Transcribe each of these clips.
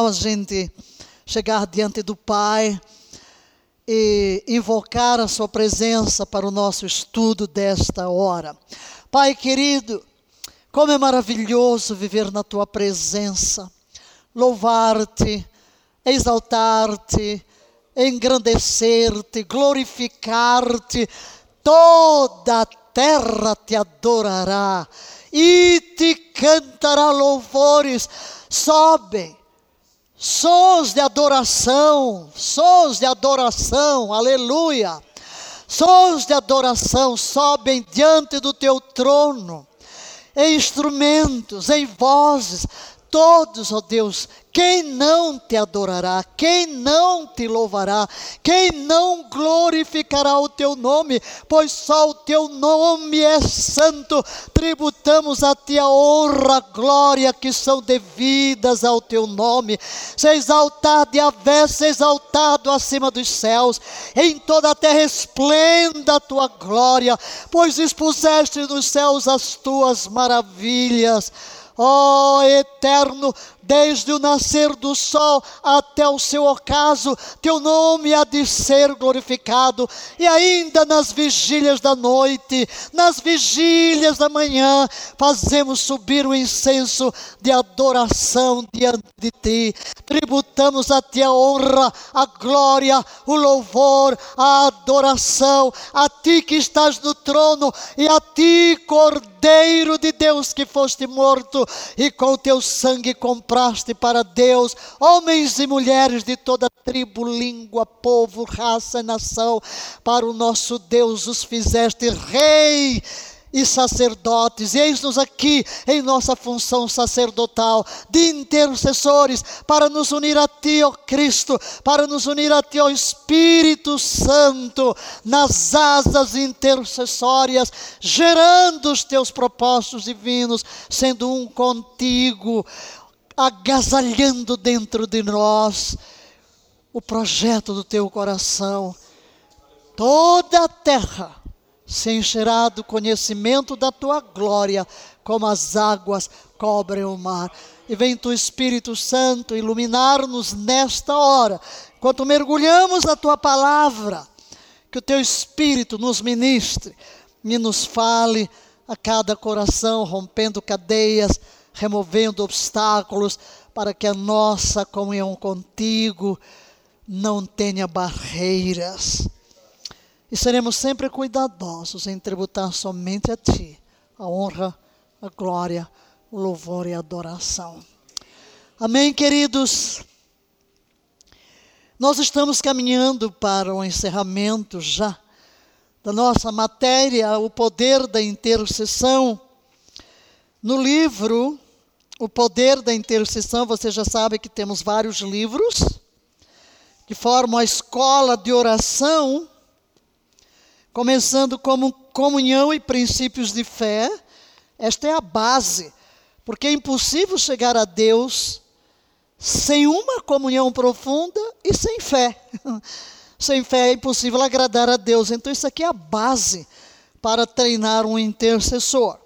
tal a gente chegar diante do Pai e invocar a Sua presença para o nosso estudo desta hora. Pai querido, como é maravilhoso viver na Tua presença, louvar-te, exaltar-te, engrandecer-te, glorificar-te, toda a terra te adorará e te cantará louvores. Sobem sons de adoração, sons de adoração, aleluia. Sons de adoração sobem diante do teu trono, em instrumentos, em vozes, todos, ó Deus, quem não te adorará? Quem não te louvará? Quem não glorificará o teu nome? Pois só o teu nome é santo. Tributamos a ti a honra, a glória que são devidas ao teu nome. Seja exaltado e Yahvé, seja exaltado acima dos céus. Em toda a terra esplenda a tua glória, pois expuseste nos céus as tuas maravilhas. Ó oh, eterno, desde o nascer do sol até o seu ocaso, teu nome há de ser glorificado, e ainda nas vigílias da noite, nas vigílias da manhã, fazemos subir o incenso de adoração diante de ti, tributamos a ti a honra, a glória, o louvor, a adoração, a ti que estás no trono, e a ti, Cordeiro de Deus, que foste morto, e com o teu sangue comprado separaste para Deus homens e mulheres de toda tribo, língua, povo, raça nação. Para o nosso Deus os fizeste rei e sacerdotes, eis-nos aqui em nossa função sacerdotal de intercessores para nos unir a Ti, ó Cristo, para nos unir a Ti, ó Espírito Santo, nas asas intercessórias, gerando os Teus propósitos divinos, sendo um contigo agasalhando dentro de nós o projeto do teu coração. Toda a terra se encherá do conhecimento da tua glória, como as águas cobrem o mar. E vem tu Espírito Santo iluminar-nos nesta hora, enquanto mergulhamos na tua palavra, que o teu Espírito nos ministre e nos fale a cada coração, rompendo cadeias removendo obstáculos para que a nossa comunhão contigo não tenha barreiras. E seremos sempre cuidadosos em tributar somente a Ti a honra, a glória, o louvor e a adoração. Amém, queridos? Nós estamos caminhando para o encerramento já da nossa matéria, o poder da intercessão. No livro O Poder da Intercessão, você já sabe que temos vários livros que formam a escola de oração, começando como comunhão e princípios de fé. Esta é a base, porque é impossível chegar a Deus sem uma comunhão profunda e sem fé. sem fé é impossível agradar a Deus. Então, isso aqui é a base para treinar um intercessor.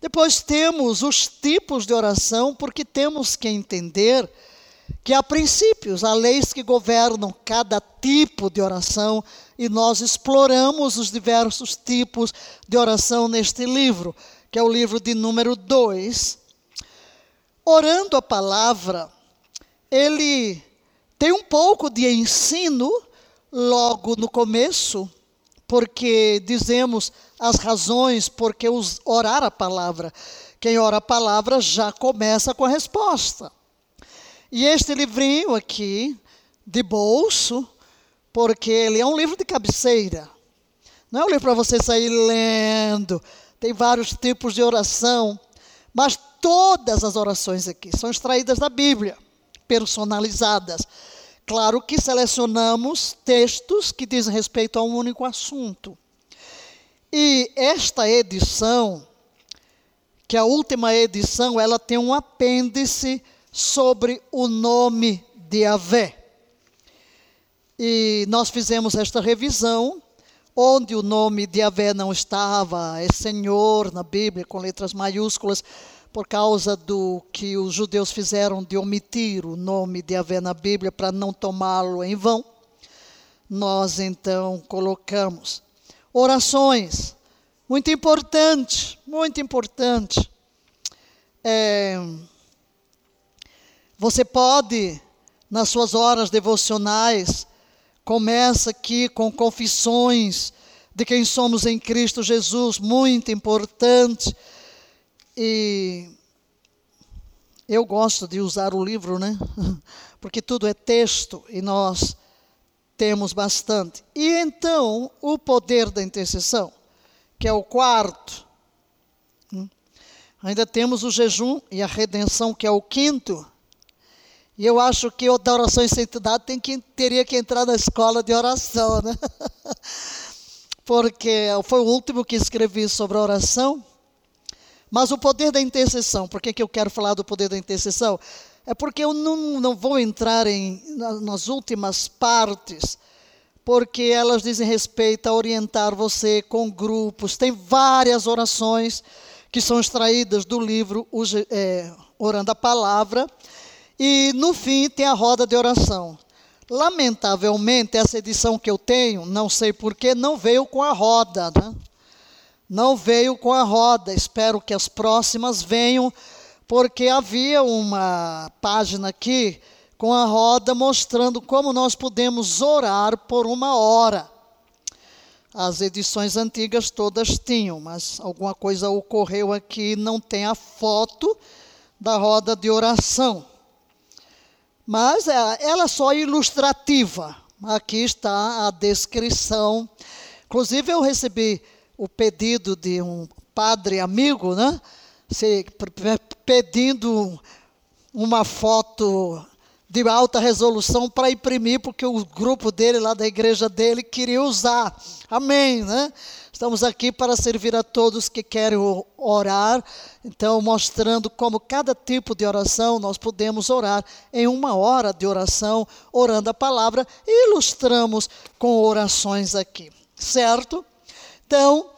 Depois temos os tipos de oração, porque temos que entender que há princípios, há leis que governam cada tipo de oração e nós exploramos os diversos tipos de oração neste livro, que é o livro de número 2. Orando a palavra, ele tem um pouco de ensino logo no começo, porque dizemos as razões porque os, orar a palavra. Quem ora a palavra já começa com a resposta. E este livrinho aqui, de bolso, porque ele é um livro de cabeceira. Não é um livro para você sair lendo. Tem vários tipos de oração. Mas todas as orações aqui são extraídas da Bíblia, personalizadas. Claro que selecionamos textos que dizem respeito a um único assunto. E esta edição, que é a última edição, ela tem um apêndice sobre o nome de Avé. E nós fizemos esta revisão, onde o nome de Avé não estava, é Senhor na Bíblia, com letras maiúsculas, por causa do que os judeus fizeram de omitir o nome de Yahvé na Bíblia para não tomá-lo em vão, nós então colocamos orações. Muito importante, muito importante. É, você pode, nas suas horas devocionais, começa aqui com confissões de quem somos em Cristo Jesus, muito importante. E eu gosto de usar o livro, né? Porque tudo é texto e nós temos bastante. E então, o poder da intercessão, que é o quarto. Hum? Ainda temos o jejum e a redenção, que é o quinto. E eu acho que o da oração em santidade tem que, teria que entrar na escola de oração, né? Porque foi o último que escrevi sobre a oração. Mas o poder da intercessão, por que, que eu quero falar do poder da intercessão? É porque eu não, não vou entrar em, nas últimas partes, porque elas dizem respeito a orientar você com grupos. Tem várias orações que são extraídas do livro é, Orando a Palavra. E no fim tem a roda de oração. Lamentavelmente, essa edição que eu tenho, não sei porquê, não veio com a roda. Né? não veio com a roda. Espero que as próximas venham, porque havia uma página aqui com a roda mostrando como nós podemos orar por uma hora. As edições antigas todas tinham, mas alguma coisa ocorreu aqui, não tem a foto da roda de oração. Mas é, ela só é ilustrativa. Aqui está a descrição. Inclusive, eu recebi o pedido de um padre amigo, né? Se, pedindo uma foto de alta resolução para imprimir, porque o grupo dele, lá da igreja dele, queria usar. Amém, né? Estamos aqui para servir a todos que querem orar, então mostrando como cada tipo de oração nós podemos orar em uma hora de oração, orando a palavra, e ilustramos com orações aqui, certo? Então,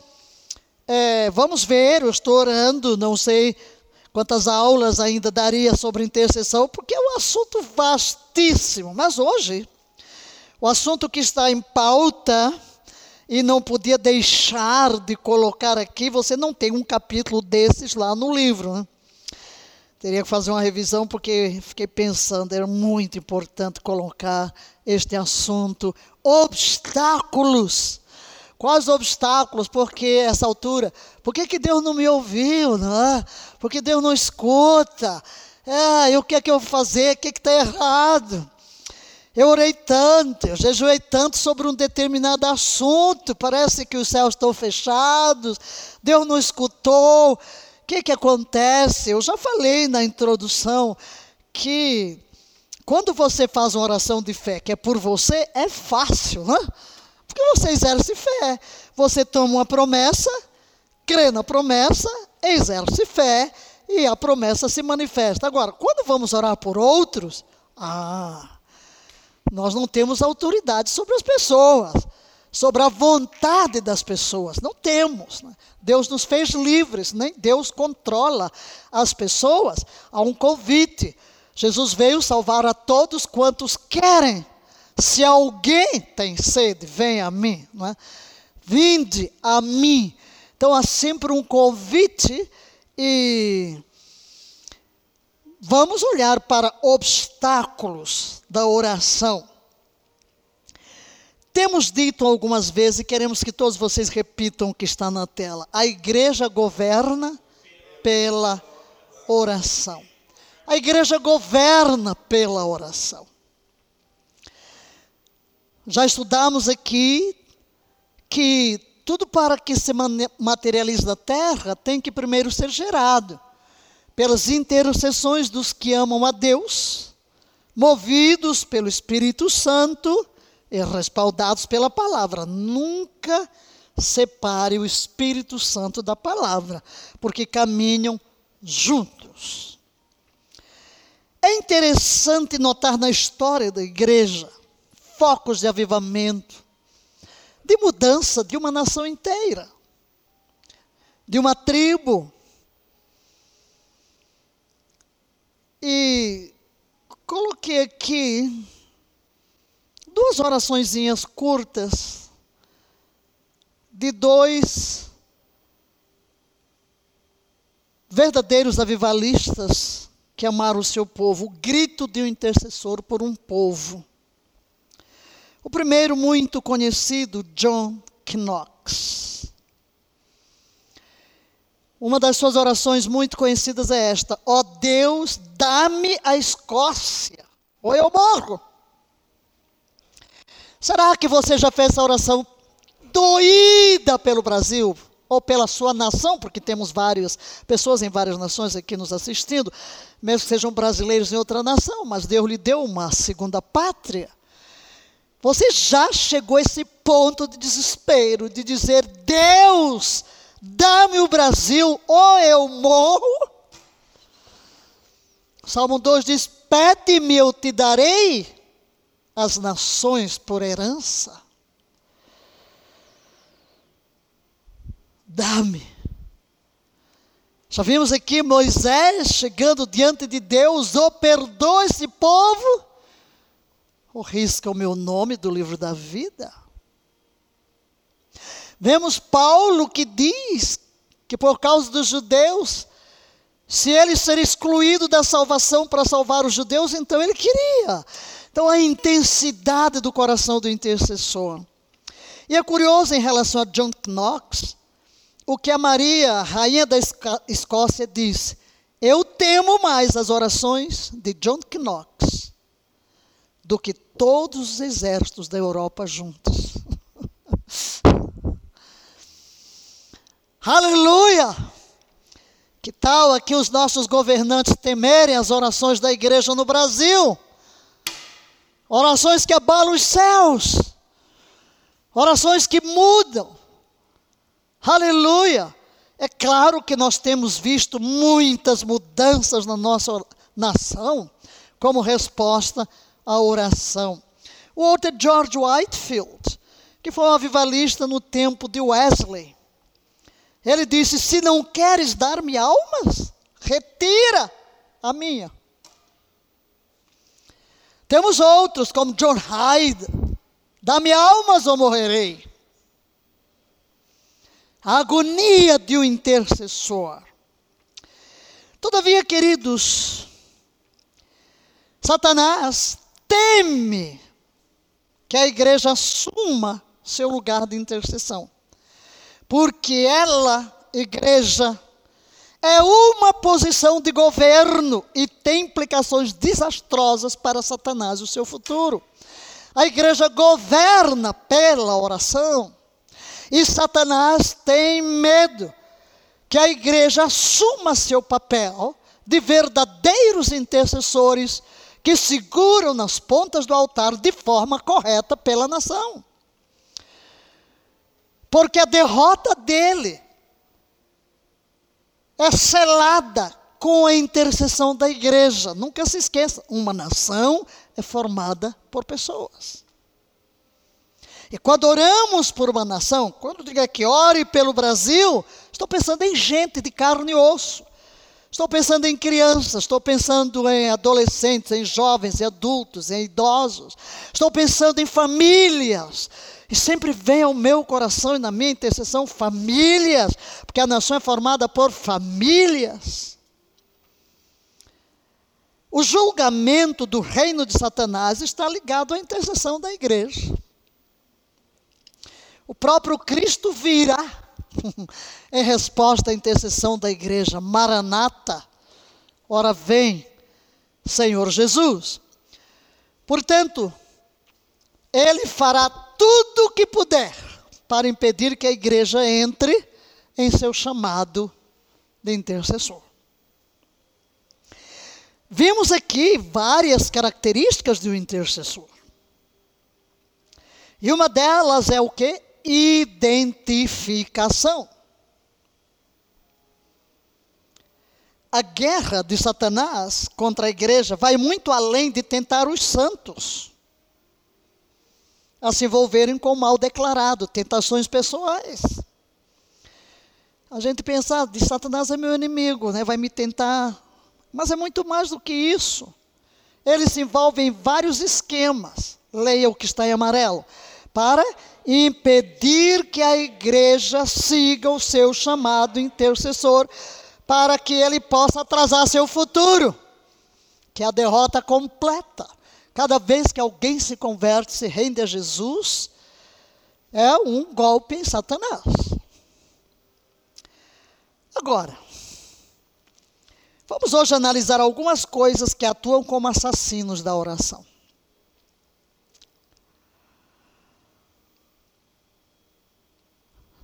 é, vamos ver, eu estou orando, não sei quantas aulas ainda daria sobre intercessão, porque é um assunto vastíssimo. Mas hoje, o assunto que está em pauta, e não podia deixar de colocar aqui, você não tem um capítulo desses lá no livro. Né? Teria que fazer uma revisão, porque fiquei pensando, era muito importante colocar este assunto: obstáculos Quais obstáculos? Porque essa altura? Por que, que Deus não me ouviu? Não é? Por que Deus não escuta? É, e o que é que eu vou fazer? O que está errado? Eu orei tanto, eu jejuei tanto sobre um determinado assunto, parece que os céus estão fechados, Deus não escutou. O que, que acontece? Eu já falei na introdução que quando você faz uma oração de fé que é por você, é fácil, né? Porque você exerce fé. Você toma uma promessa, crê na promessa, exerce fé e a promessa se manifesta. Agora, quando vamos orar por outros, ah, nós não temos autoridade sobre as pessoas, sobre a vontade das pessoas. Não temos. Né? Deus nos fez livres, nem Deus controla as pessoas. Há um convite. Jesus veio salvar a todos quantos querem se alguém tem sede, venha a mim. Não é? Vinde a mim. Então há sempre um convite e vamos olhar para obstáculos da oração. Temos dito algumas vezes e queremos que todos vocês repitam o que está na tela. A igreja governa pela oração. A igreja governa pela oração. Já estudamos aqui que tudo para que se materialize na terra tem que primeiro ser gerado pelas intercessões dos que amam a Deus, movidos pelo Espírito Santo e respaldados pela palavra. Nunca separe o Espírito Santo da palavra, porque caminham juntos. É interessante notar na história da igreja focos de avivamento, de mudança de uma nação inteira, de uma tribo, E coloquei aqui duas oraçõezinhas curtas de dois verdadeiros avivalistas que amaram o seu povo, o grito de um intercessor por um povo. O primeiro, muito conhecido, John Knox. Uma das suas orações muito conhecidas é esta: Ó oh Deus, dá-me a Escócia, ou eu morro. Será que você já fez essa oração doída pelo Brasil? Ou pela sua nação, porque temos várias pessoas em várias nações aqui nos assistindo, mesmo que sejam brasileiros em outra nação, mas Deus lhe deu uma segunda pátria. Você já chegou a esse ponto de desespero, de dizer: Deus, dá-me o Brasil ou eu morro? Salmo 2 diz: Pede-me, eu te darei as nações por herança. Dá-me. Já vimos aqui Moisés chegando diante de Deus, oh, perdoa esse povo, ou risca o meu nome do livro da vida. Vemos Paulo que diz que por causa dos judeus, se ele ser excluído da salvação para salvar os judeus, então ele queria. Então a intensidade do coração do intercessor. E é curioso em relação a John Knox, o que a Maria, rainha da Escócia, disse: Eu temo mais as orações de John Knox do que todos os exércitos da Europa juntos. Aleluia! Que tal aqui os nossos governantes temerem as orações da igreja no Brasil? Orações que abalam os céus, orações que mudam. Aleluia! É claro que nós temos visto muitas mudanças na nossa nação como resposta à oração. É George Whitefield, que foi um avivalista no tempo de Wesley. Ele disse: Se não queres dar-me almas, retira a minha. Temos outros, como John Hyde: Dá-me almas ou morrerei. A agonia de um intercessor. Todavia, queridos, Satanás teme que a igreja assuma seu lugar de intercessão porque ela, igreja, é uma posição de governo e tem implicações desastrosas para Satanás e o seu futuro. A igreja governa pela oração e Satanás tem medo que a igreja assuma seu papel de verdadeiros intercessores que seguram nas pontas do altar de forma correta pela nação porque a derrota dele é selada com a intercessão da igreja. Nunca se esqueça, uma nação é formada por pessoas. E quando oramos por uma nação, quando digo que ore pelo Brasil, estou pensando em gente de carne e osso. Estou pensando em crianças, estou pensando em adolescentes, em jovens, em adultos, em idosos. Estou pensando em famílias. E sempre vem ao meu coração e na minha intercessão famílias, porque a nação é formada por famílias. O julgamento do reino de Satanás está ligado à intercessão da igreja. O próprio Cristo virá em resposta à intercessão da igreja. Maranata, ora vem, Senhor Jesus. Portanto, ele fará tudo o que puder para impedir que a igreja entre em seu chamado de intercessor. Vimos aqui várias características de um intercessor. E uma delas é o que? Identificação. A guerra de Satanás contra a igreja vai muito além de tentar os santos a se envolverem com o mal declarado, tentações pessoais. A gente pensa, ah, de Satanás é meu inimigo, né? vai me tentar Mas é muito mais do que isso. Ele se envolve em vários esquemas. Leia o que está em amarelo. Para impedir que a igreja siga o seu chamado intercessor, para que ele possa atrasar seu futuro, que é a derrota completa. Cada vez que alguém se converte, se rende a Jesus, é um golpe em Satanás. Agora, vamos hoje analisar algumas coisas que atuam como assassinos da oração.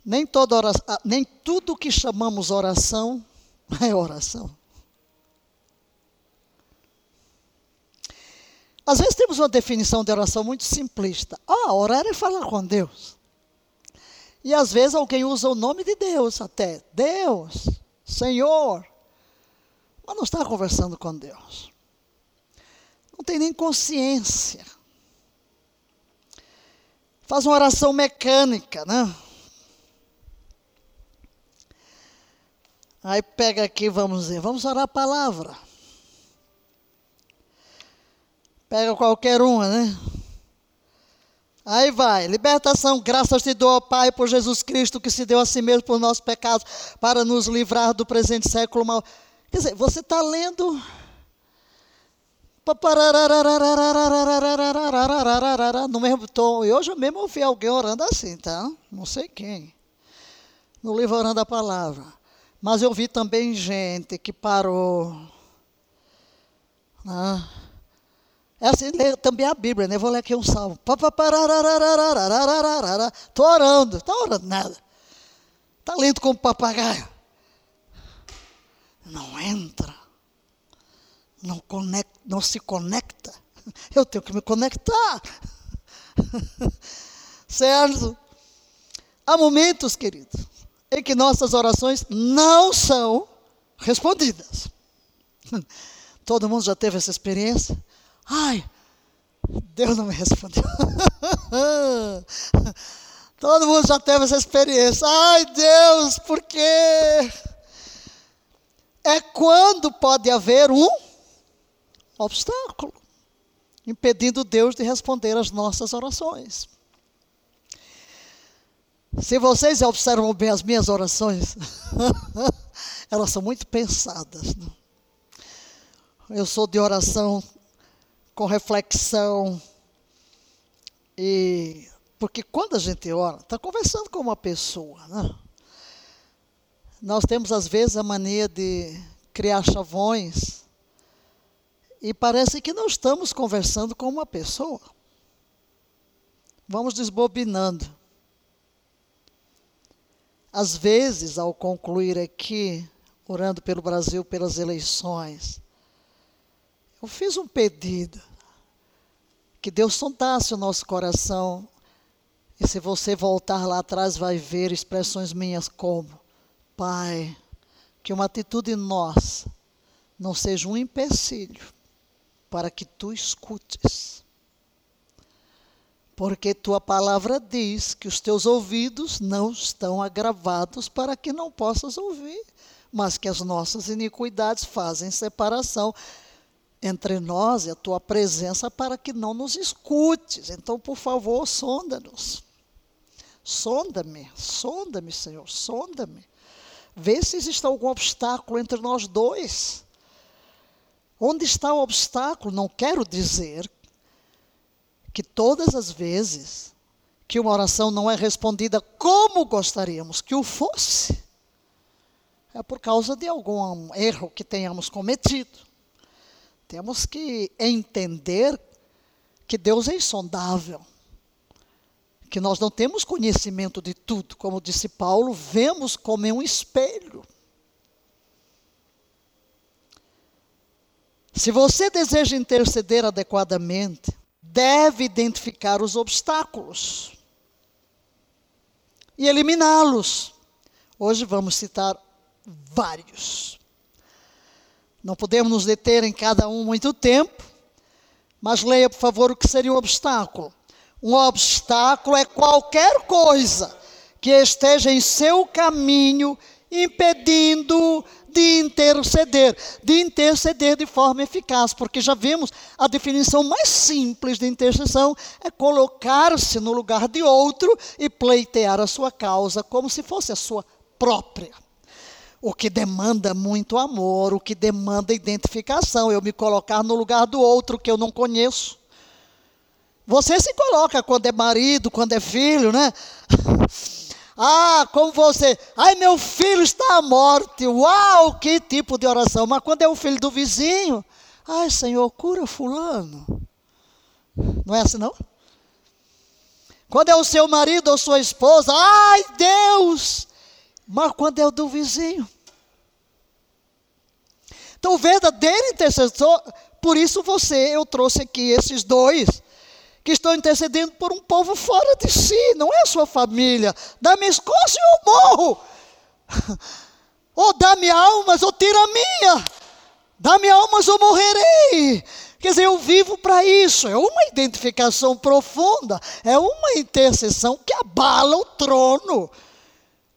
Nem, toda oração, ah, nem tudo que chamamos oração é oração. Às vezes temos uma definição de oração muito simplista. Ah, orar é falar com Deus. E às vezes alguém usa o nome de Deus até. Deus, Senhor. Mas não está conversando com Deus. Não tem nem consciência. Faz uma oração mecânica, né? Aí pega aqui, vamos dizer, vamos orar a palavra. Pega qualquer uma, né? Aí vai, libertação, graças te dou, Pai, por Jesus Cristo, que se deu a si mesmo por nossos pecados, para nos livrar do presente século mal. Quer dizer, você está lendo. No mesmo tom. E hoje eu mesmo ouvi alguém orando assim, tá? Não sei quem. No livro Orando a Palavra. Mas eu vi também gente que parou. Né? É assim, também a Bíblia, né? Vou ler aqui um salmo. Estou orando, está orando nada. Está lendo como papagaio. Não entra. Não, conecta, não se conecta. Eu tenho que me conectar. certo? Há momentos, queridos, em que nossas orações não são respondidas. Todo mundo já teve essa experiência? Ai, Deus não me respondeu. Todo mundo já teve essa experiência. Ai, Deus, por quê? É quando pode haver um obstáculo impedindo Deus de responder às nossas orações. Se vocês observam bem as minhas orações, elas são muito pensadas. Né? Eu sou de oração com reflexão. E porque quando a gente ora, está conversando com uma pessoa, né? Nós temos às vezes a mania de criar chavões e parece que não estamos conversando com uma pessoa. Vamos desbobinando. Às vezes, ao concluir aqui, orando pelo Brasil pelas eleições, eu fiz um pedido que Deus sondasse o nosso coração. E se você voltar lá atrás, vai ver expressões minhas como: Pai, que uma atitude nossa não seja um empecilho para que tu escutes porque tua palavra diz que os teus ouvidos não estão agravados para que não possas ouvir, mas que as nossas iniquidades fazem separação entre nós e a tua presença para que não nos escutes. Então, por favor, sonda-nos. Sonda-me, sonda-me, Senhor, sonda-me. Vê se existe algum obstáculo entre nós dois. Onde está o obstáculo? Não quero dizer que todas as vezes que uma oração não é respondida como gostaríamos que o fosse, é por causa de algum erro que tenhamos cometido. Temos que entender que Deus é insondável, que nós não temos conhecimento de tudo, como disse Paulo, vemos como em um espelho. Se você deseja interceder adequadamente, deve identificar os obstáculos e eliminá-los. Hoje vamos citar vários. Não podemos nos deter em cada um muito tempo, mas leia, por favor, o que seria um obstáculo. Um obstáculo é qualquer coisa que esteja em seu caminho impedindo de interceder, de interceder de forma eficaz, porque já vimos a definição mais simples de intercessão é colocar-se no lugar de outro e pleitear a sua causa como se fosse a sua própria. O que demanda muito amor, o que demanda identificação, eu me colocar no lugar do outro que eu não conheço. Você se coloca quando é marido, quando é filho, né? Ah, como você. Ai, meu filho está à morte. Uau, que tipo de oração. Mas quando é o filho do vizinho, ai, Senhor, cura Fulano. Não é assim, não? Quando é o seu marido ou sua esposa, ai, Deus. Mas quando é o do vizinho. Então, o verdadeiro intercessor, por isso você, eu trouxe aqui esses dois que estão intercedendo por um povo fora de si, não é a sua família. Dá-me escoço e eu morro. ou dá-me almas ou tira a minha. Dá-me almas ou morrerei. Quer dizer, eu vivo para isso. É uma identificação profunda. É uma intercessão que abala o trono.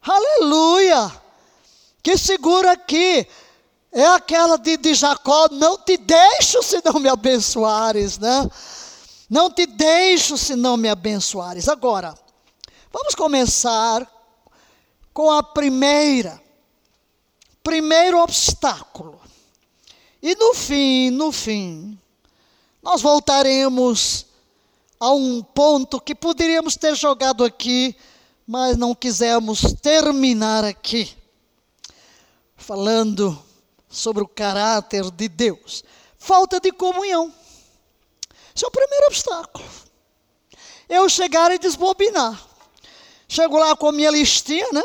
Aleluia! Que segura aqui. É aquela de, de Jacó: não te deixo se não me abençoares, né? Não te deixo se não me abençoares. Agora, vamos começar com a primeira, primeiro obstáculo. E no fim, no fim, nós voltaremos a um ponto que poderíamos ter jogado aqui, mas não quisemos terminar aqui, falando sobre o caráter de Deus. Falta de comunhão. Esse é o primeiro obstáculo. Eu chegar e desbobinar. Chego lá com a minha listinha, né?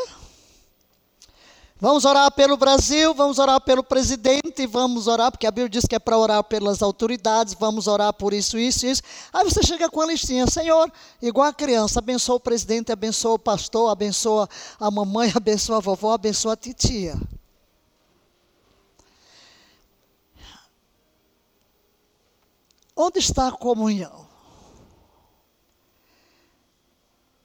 Vamos orar pelo Brasil, vamos orar pelo presidente, vamos orar, porque a Bíblia diz que é para orar pelas autoridades, vamos orar por isso, isso, isso. Aí você chega com a listinha, Senhor, igual a criança, abençoa o presidente, abençoa o pastor, abençoa a mamãe, abençoa a vovó, abençoa a titia. Onde está a comunhão?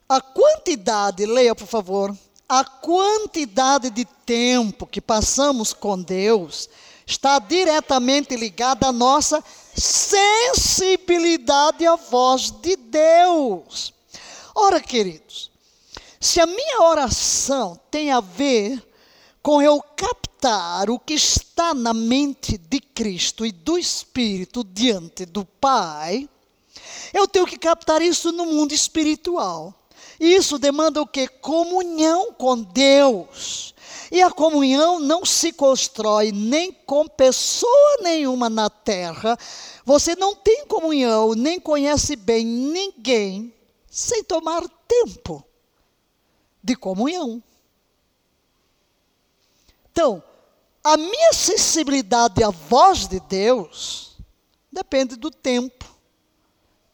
A quantidade, leia por favor, a quantidade de tempo que passamos com Deus está diretamente ligada à nossa sensibilidade à voz de Deus. Ora, queridos, se a minha oração tem a ver com eu captar o que está na mente de Cristo e do Espírito diante do Pai, eu tenho que captar isso no mundo espiritual. Isso demanda o que? Comunhão com Deus. E a comunhão não se constrói nem com pessoa nenhuma na terra. Você não tem comunhão, nem conhece bem ninguém, sem tomar tempo de comunhão. Então, a minha sensibilidade à voz de Deus depende do tempo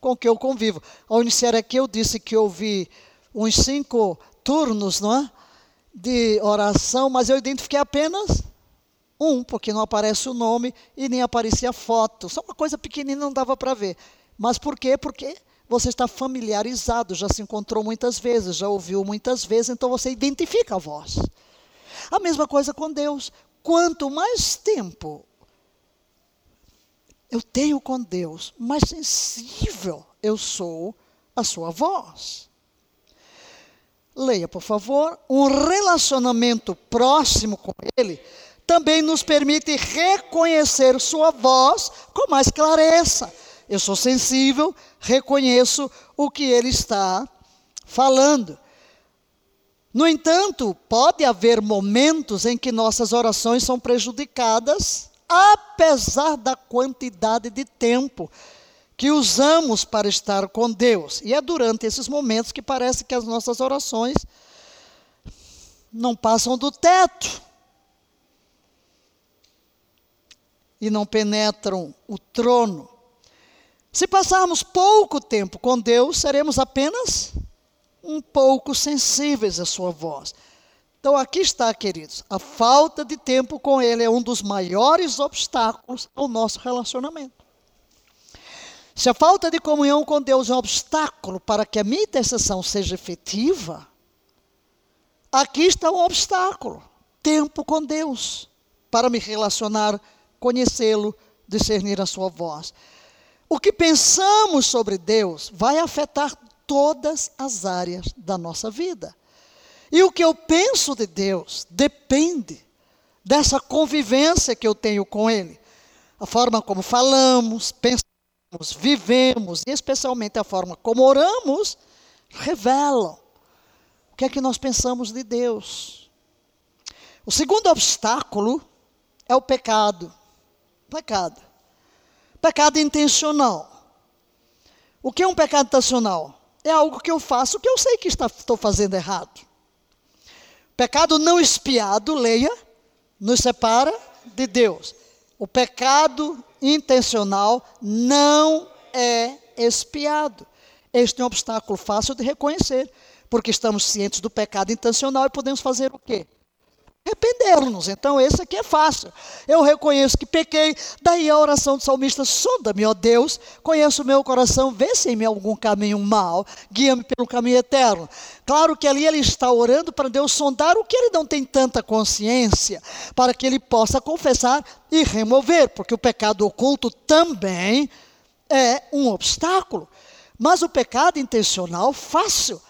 com que eu convivo. Ao iniciar aqui, eu disse que eu vi uns cinco turnos, não é? De oração, mas eu identifiquei apenas um, porque não aparece o nome e nem aparecia foto. Só uma coisa pequenina não dava para ver. Mas por quê? Porque você está familiarizado, já se encontrou muitas vezes, já ouviu muitas vezes, então você identifica a voz. A mesma coisa com Deus. Quanto mais tempo eu tenho com Deus, mais sensível eu sou à sua voz. Leia, por favor. Um relacionamento próximo com Ele também nos permite reconhecer Sua voz com mais clareza. Eu sou sensível, reconheço o que Ele está falando. No entanto, pode haver momentos em que nossas orações são prejudicadas, apesar da quantidade de tempo que usamos para estar com Deus. E é durante esses momentos que parece que as nossas orações não passam do teto. E não penetram o trono. Se passarmos pouco tempo com Deus, seremos apenas um pouco sensíveis à sua voz. Então aqui está, queridos, a falta de tempo com Ele é um dos maiores obstáculos ao nosso relacionamento. Se a falta de comunhão com Deus é um obstáculo para que a minha intercessão seja efetiva, aqui está um obstáculo: tempo com Deus. para me relacionar, conhecê-lo, discernir a sua voz. O que pensamos sobre Deus vai afetar todas as áreas da nossa vida. E o que eu penso de Deus depende dessa convivência que eu tenho com Ele. A forma como falamos, pensamos, vivemos, e especialmente a forma como oramos, revelam o que é que nós pensamos de Deus. O segundo obstáculo é o pecado. Pecado. Pecado intencional. O que é um pecado intencional? É algo que eu faço que eu sei que estou fazendo errado. Pecado não espiado, leia, nos separa de Deus. O pecado intencional não é espiado. Este é um obstáculo fácil de reconhecer, porque estamos cientes do pecado intencional e podemos fazer o quê? Arrepender-nos. Então, esse aqui é fácil. Eu reconheço que pequei, daí a oração do salmista: sonda-me, ó Deus, conheço o meu coração, vê se em mim algum caminho mal, guia-me pelo caminho eterno. Claro que ali ele está orando para Deus sondar o que ele não tem tanta consciência, para que ele possa confessar e remover, porque o pecado oculto também é um obstáculo. Mas o pecado intencional, fácil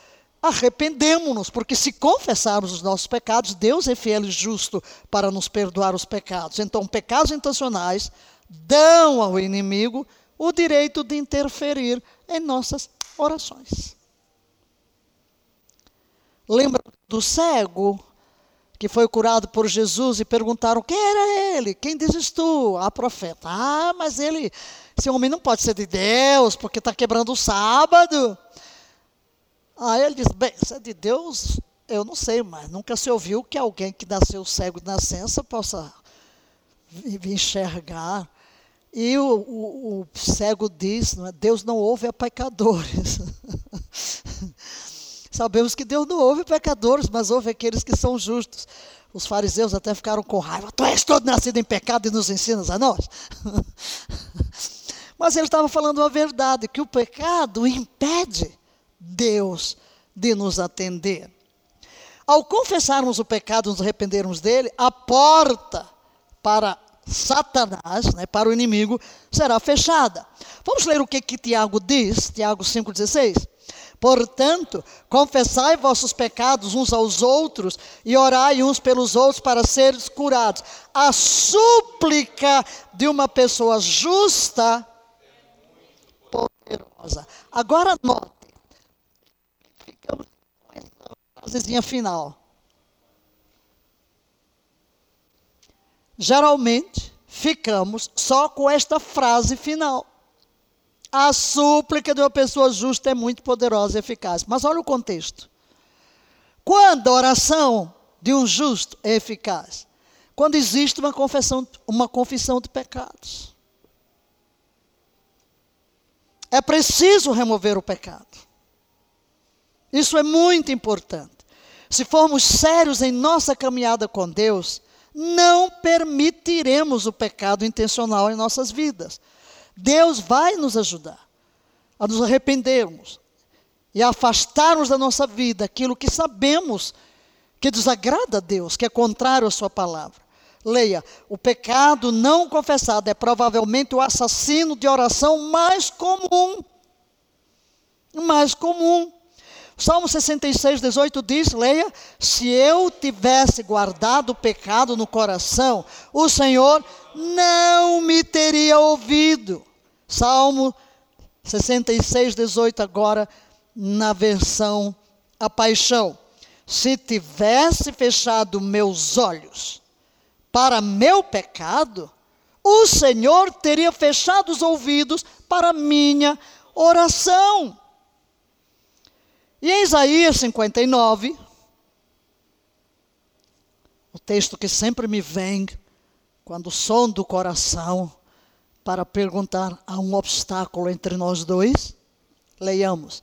arrependemos-nos, porque se confessarmos os nossos pecados, Deus é fiel e justo para nos perdoar os pecados. Então, pecados intencionais dão ao inimigo o direito de interferir em nossas orações. Lembra do cego que foi curado por Jesus e perguntaram quem era ele? Quem dizes tu? A profeta. Ah, mas ele, esse homem não pode ser de Deus porque está quebrando o sábado. Aí ele diz: Bem, se é de Deus, eu não sei, mas nunca se ouviu que alguém que nasceu cego de nascença possa enxergar. E o, o, o cego diz: não é, Deus não ouve a pecadores. Sabemos que Deus não ouve pecadores, mas ouve aqueles que são justos. Os fariseus até ficaram com raiva. Tu és todo nascido em pecado e nos ensinas a nós. mas ele estava falando a verdade, que o pecado impede Deus de nos atender. Ao confessarmos o pecado, nos arrependermos dele, a porta para Satanás, né, para o inimigo, será fechada. Vamos ler o que, que Tiago diz, Tiago 5,16. Portanto, confessai vossos pecados uns aos outros e orai uns pelos outros para seres curados. A súplica de uma pessoa justa, poderosa. Agora note, frasezinha final. Geralmente, ficamos só com esta frase final. A súplica de uma pessoa justa é muito poderosa e eficaz. Mas olha o contexto. Quando a oração de um justo é eficaz? Quando existe uma confissão, uma confissão de pecados. É preciso remover o pecado. Isso é muito importante. Se formos sérios em nossa caminhada com Deus, não permitiremos o pecado intencional em nossas vidas. Deus vai nos ajudar a nos arrependermos e a afastarmos da nossa vida aquilo que sabemos que desagrada a Deus, que é contrário à Sua palavra. Leia: o pecado não confessado é provavelmente o assassino de oração mais comum. Mais comum. Salmo 66, 18 diz: leia, se eu tivesse guardado o pecado no coração, o Senhor não me teria ouvido. Salmo 66, 18, agora na versão A Paixão. Se tivesse fechado meus olhos para meu pecado, o Senhor teria fechado os ouvidos para minha oração. E em Isaías 59, o texto que sempre me vem quando o som do coração para perguntar há um obstáculo entre nós dois? Leiamos.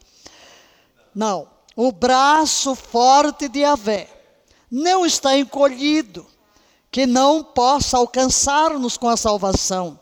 Não, o braço forte de Avé não está encolhido, que não possa alcançar-nos com a salvação,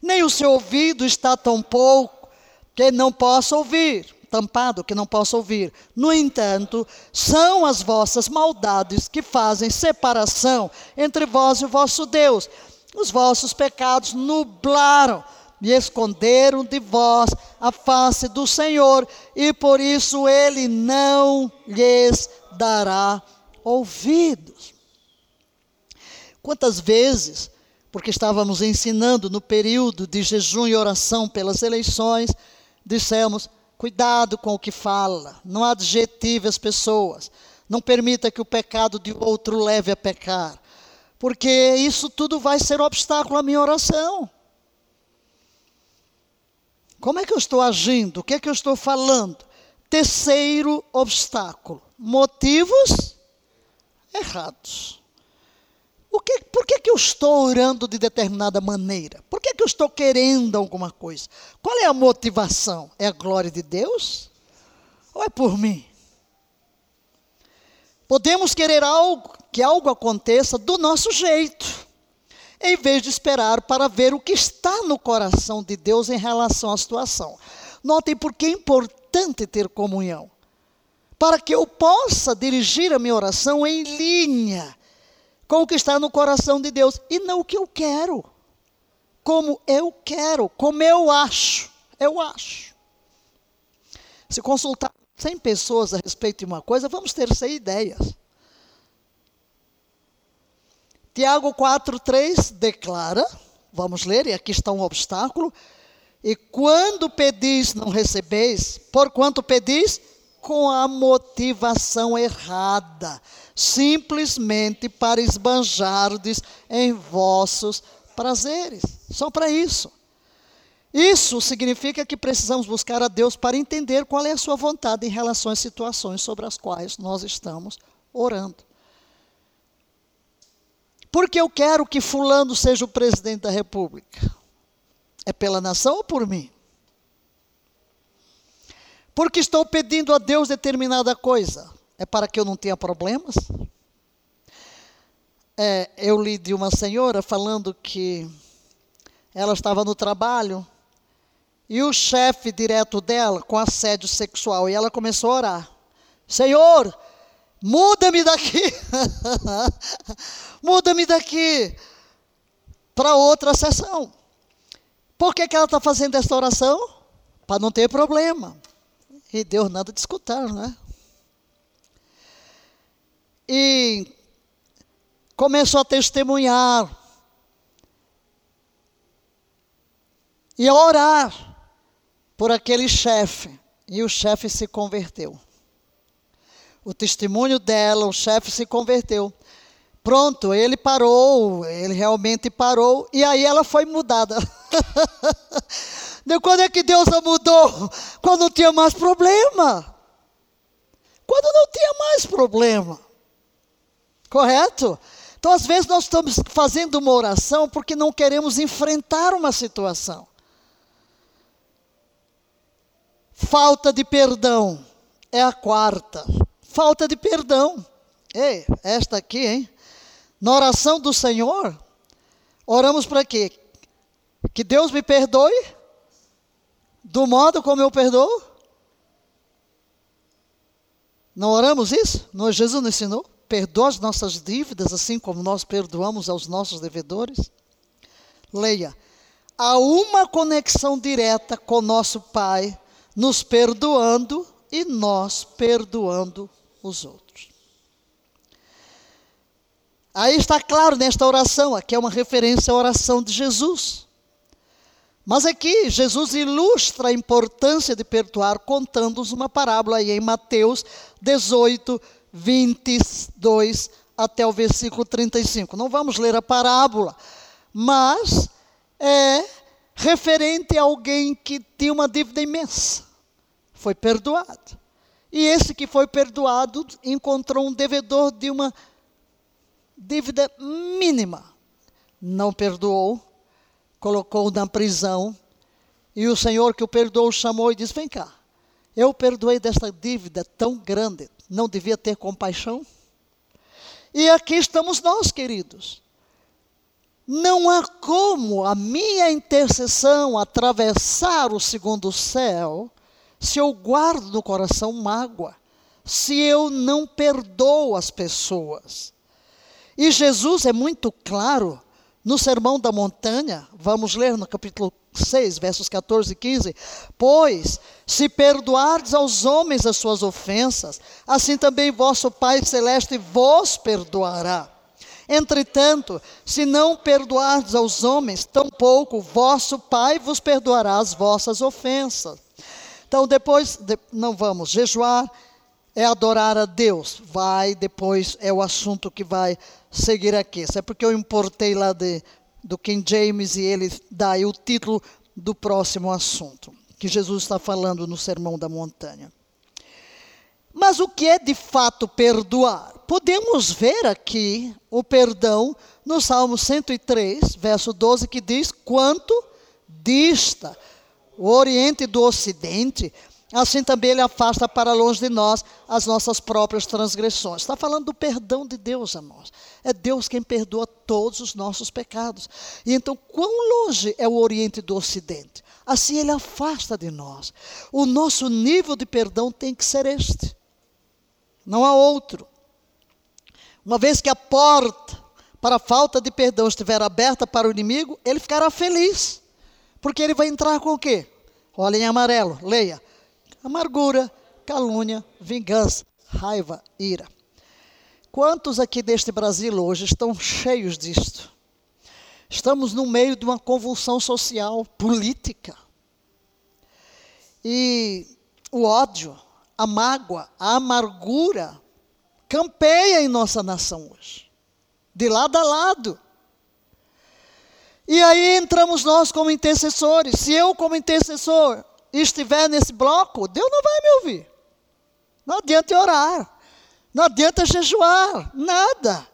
nem o seu ouvido está tão pouco que não possa ouvir tampado, que não possa ouvir. No entanto, são as vossas maldades que fazem separação entre vós e o vosso Deus. Os vossos pecados nublaram e esconderam de vós a face do Senhor, e por isso ele não lhes dará ouvidos. Quantas vezes, porque estávamos ensinando no período de jejum e oração pelas eleições, dissemos: cuidado com o que fala, não adjetive as pessoas, não permita que o pecado de outro leve a pecar, porque isso tudo vai ser obstáculo à minha oração. Como é que eu estou agindo? O que é que eu estou falando? Terceiro obstáculo: motivos errados. Que, por que, que eu estou orando de determinada maneira? Por que, que eu estou querendo alguma coisa? Qual é a motivação? É a glória de Deus? Ou é por mim? Podemos querer algo, que algo aconteça do nosso jeito em vez de esperar para ver o que está no coração de Deus em relação à situação. Notem por que é importante ter comunhão. Para que eu possa dirigir a minha oração em linha com o que está no coração de Deus e não o que eu quero. Como eu quero, como eu acho. Eu acho. Se consultar 100 pessoas a respeito de uma coisa, vamos ter 100 ideias. Tiago 4,3 declara, vamos ler, e aqui está um obstáculo. E quando pedis, não recebeis, por quanto pedis? Com a motivação errada, simplesmente para esbanjardes em vossos prazeres. Só para isso. Isso significa que precisamos buscar a Deus para entender qual é a sua vontade em relação às situações sobre as quais nós estamos orando. Porque eu quero que Fulano seja o presidente da República. É pela nação ou por mim? Porque estou pedindo a Deus determinada coisa. É para que eu não tenha problemas? É, eu li de uma senhora falando que ela estava no trabalho e o chefe direto dela com assédio sexual e ela começou a orar. Senhor, Muda-me daqui. Muda-me daqui para outra sessão. Por que, que ela está fazendo essa oração? Para não ter problema. E Deus nada de escutar, né? E começou a testemunhar. E a orar por aquele chefe. E o chefe se converteu o testemunho dela, o chefe se converteu. Pronto, ele parou, ele realmente parou, e aí ela foi mudada. Quando é que Deus a mudou? Quando não tinha mais problema. Quando não tinha mais problema. Correto? Então, às vezes, nós estamos fazendo uma oração porque não queremos enfrentar uma situação. Falta de perdão é a quarta falta de perdão. Ei, esta aqui, hein? Na oração do Senhor, oramos para quê? Que Deus me perdoe do modo como eu perdoo? Não oramos isso? Jesus nos ensinou? Perdoa as nossas dívidas, assim como nós perdoamos aos nossos devedores? Leia. Há uma conexão direta com nosso Pai, nos perdoando e nós perdoando os outros. Aí está claro nesta oração, aqui é uma referência à oração de Jesus. Mas aqui Jesus ilustra a importância de perdoar contando-nos uma parábola aí em Mateus 18, 22 até o versículo 35. Não vamos ler a parábola, mas é referente a alguém que tinha uma dívida imensa. Foi perdoado. E esse que foi perdoado encontrou um devedor de uma dívida mínima. Não perdoou, colocou na prisão. E o Senhor que o perdoou chamou e disse: Vem cá, eu perdoei desta dívida tão grande, não devia ter compaixão? E aqui estamos nós, queridos. Não há como a minha intercessão atravessar o segundo céu se eu guardo no coração mágoa, se eu não perdoo as pessoas. E Jesus é muito claro no Sermão da Montanha, vamos ler no capítulo 6, versos 14 e 15: Pois, se perdoardes aos homens as suas ofensas, assim também vosso Pai Celeste vos perdoará. Entretanto, se não perdoardes aos homens, tampouco vosso Pai vos perdoará as vossas ofensas. Então, depois, de, não vamos jejuar, é adorar a Deus. Vai, depois é o assunto que vai seguir aqui. Isso é porque eu importei lá de, do King James e ele dá o título do próximo assunto, que Jesus está falando no Sermão da Montanha. Mas o que é de fato perdoar? Podemos ver aqui o perdão no Salmo 103, verso 12, que diz: Quanto dista o Oriente do Ocidente, assim também ele afasta para longe de nós as nossas próprias transgressões. Está falando do perdão de Deus, irmãos. É Deus quem perdoa todos os nossos pecados. E então, quão longe é o Oriente do Ocidente? Assim ele afasta de nós. O nosso nível de perdão tem que ser este. Não há outro. Uma vez que a porta para a falta de perdão estiver aberta para o inimigo, ele ficará feliz. Porque ele vai entrar com o quê? Olha em amarelo, leia. Amargura, calúnia, vingança, raiva, ira. Quantos aqui deste Brasil hoje estão cheios disto? Estamos no meio de uma convulsão social, política. E o ódio, a mágoa, a amargura campeia em nossa nação hoje, de lado a lado. E aí entramos nós como intercessores. Se eu, como intercessor, estiver nesse bloco, Deus não vai me ouvir. Não adianta orar. Não adianta jejuar, nada.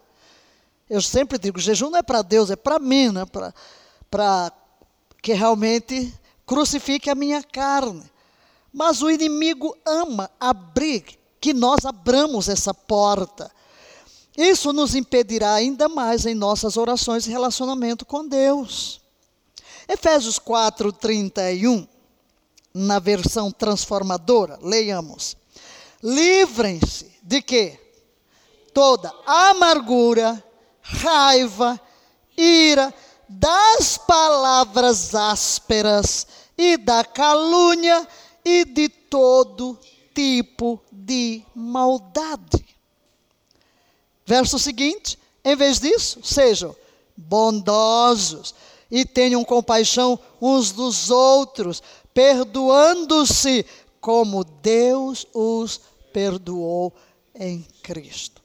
Eu sempre digo, jejum não é para Deus, é para mim, não é para que realmente crucifique a minha carne. Mas o inimigo ama abrir, que nós abramos essa porta. Isso nos impedirá ainda mais em nossas orações e relacionamento com Deus. Efésios 4, 31, na versão transformadora, leiamos. Livrem-se de quê? Toda amargura, raiva, ira, das palavras ásperas e da calúnia e de todo tipo de maldade. Verso seguinte: em vez disso, sejam bondosos e tenham compaixão uns dos outros, perdoando-se como Deus os perdoou em Cristo.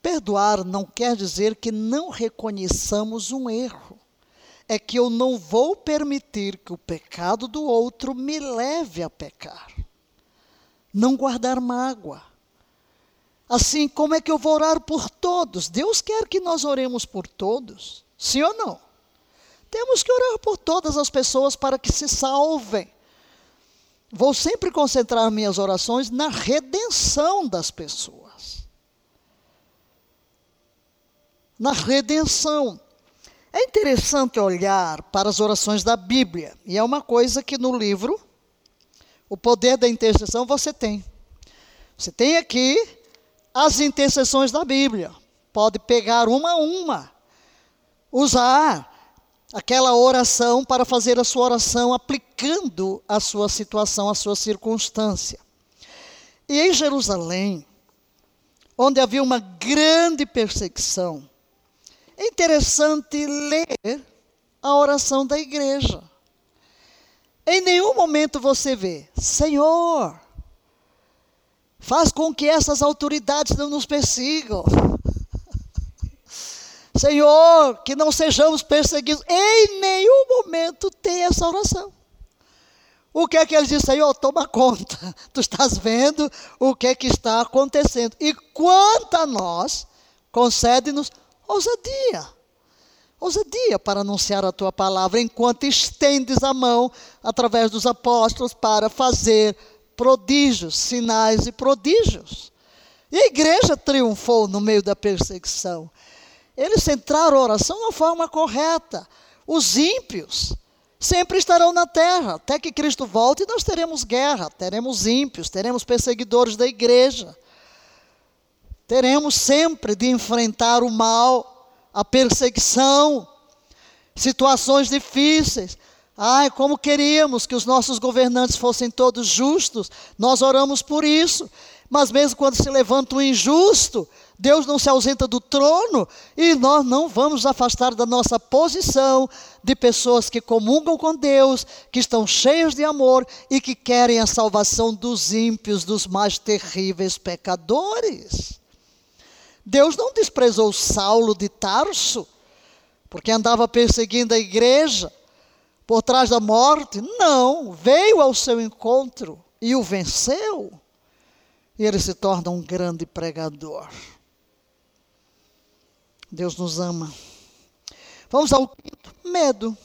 Perdoar não quer dizer que não reconheçamos um erro. É que eu não vou permitir que o pecado do outro me leve a pecar. Não guardar mágoa. Assim, como é que eu vou orar por todos? Deus quer que nós oremos por todos, sim ou não? Temos que orar por todas as pessoas para que se salvem. Vou sempre concentrar minhas orações na redenção das pessoas. Na redenção. É interessante olhar para as orações da Bíblia, e é uma coisa que no livro, o poder da intercessão você tem. Você tem aqui as intercessões da Bíblia. Pode pegar uma a uma, usar aquela oração para fazer a sua oração aplicando a sua situação, a sua circunstância. E em Jerusalém, onde havia uma grande perseguição, é interessante ler a oração da igreja. Em nenhum momento você vê, Senhor, faz com que essas autoridades não nos persigam. Senhor, que não sejamos perseguidos. Em nenhum momento tem essa oração. O que é que ele diz, Senhor? Toma conta. Tu estás vendo o que é que está acontecendo. E quanto a nós, concede-nos ousadia. Ousadia para anunciar a tua palavra, enquanto estendes a mão através dos apóstolos para fazer prodígios, sinais e prodígios. E a igreja triunfou no meio da perseguição. Eles centraram a oração da forma correta. Os ímpios sempre estarão na terra. Até que Cristo volte, nós teremos guerra, teremos ímpios, teremos perseguidores da igreja. Teremos sempre de enfrentar o mal, a perseguição, situações difíceis. Ai, como queríamos que os nossos governantes fossem todos justos, nós oramos por isso. Mas mesmo quando se levanta um injusto, Deus não se ausenta do trono e nós não vamos afastar da nossa posição de pessoas que comungam com Deus, que estão cheios de amor e que querem a salvação dos ímpios, dos mais terríveis pecadores. Deus não desprezou Saulo de Tarso, porque andava perseguindo a igreja por trás da morte. Não, veio ao seu encontro e o venceu. E ele se torna um grande pregador. Deus nos ama. Vamos ao quinto: medo.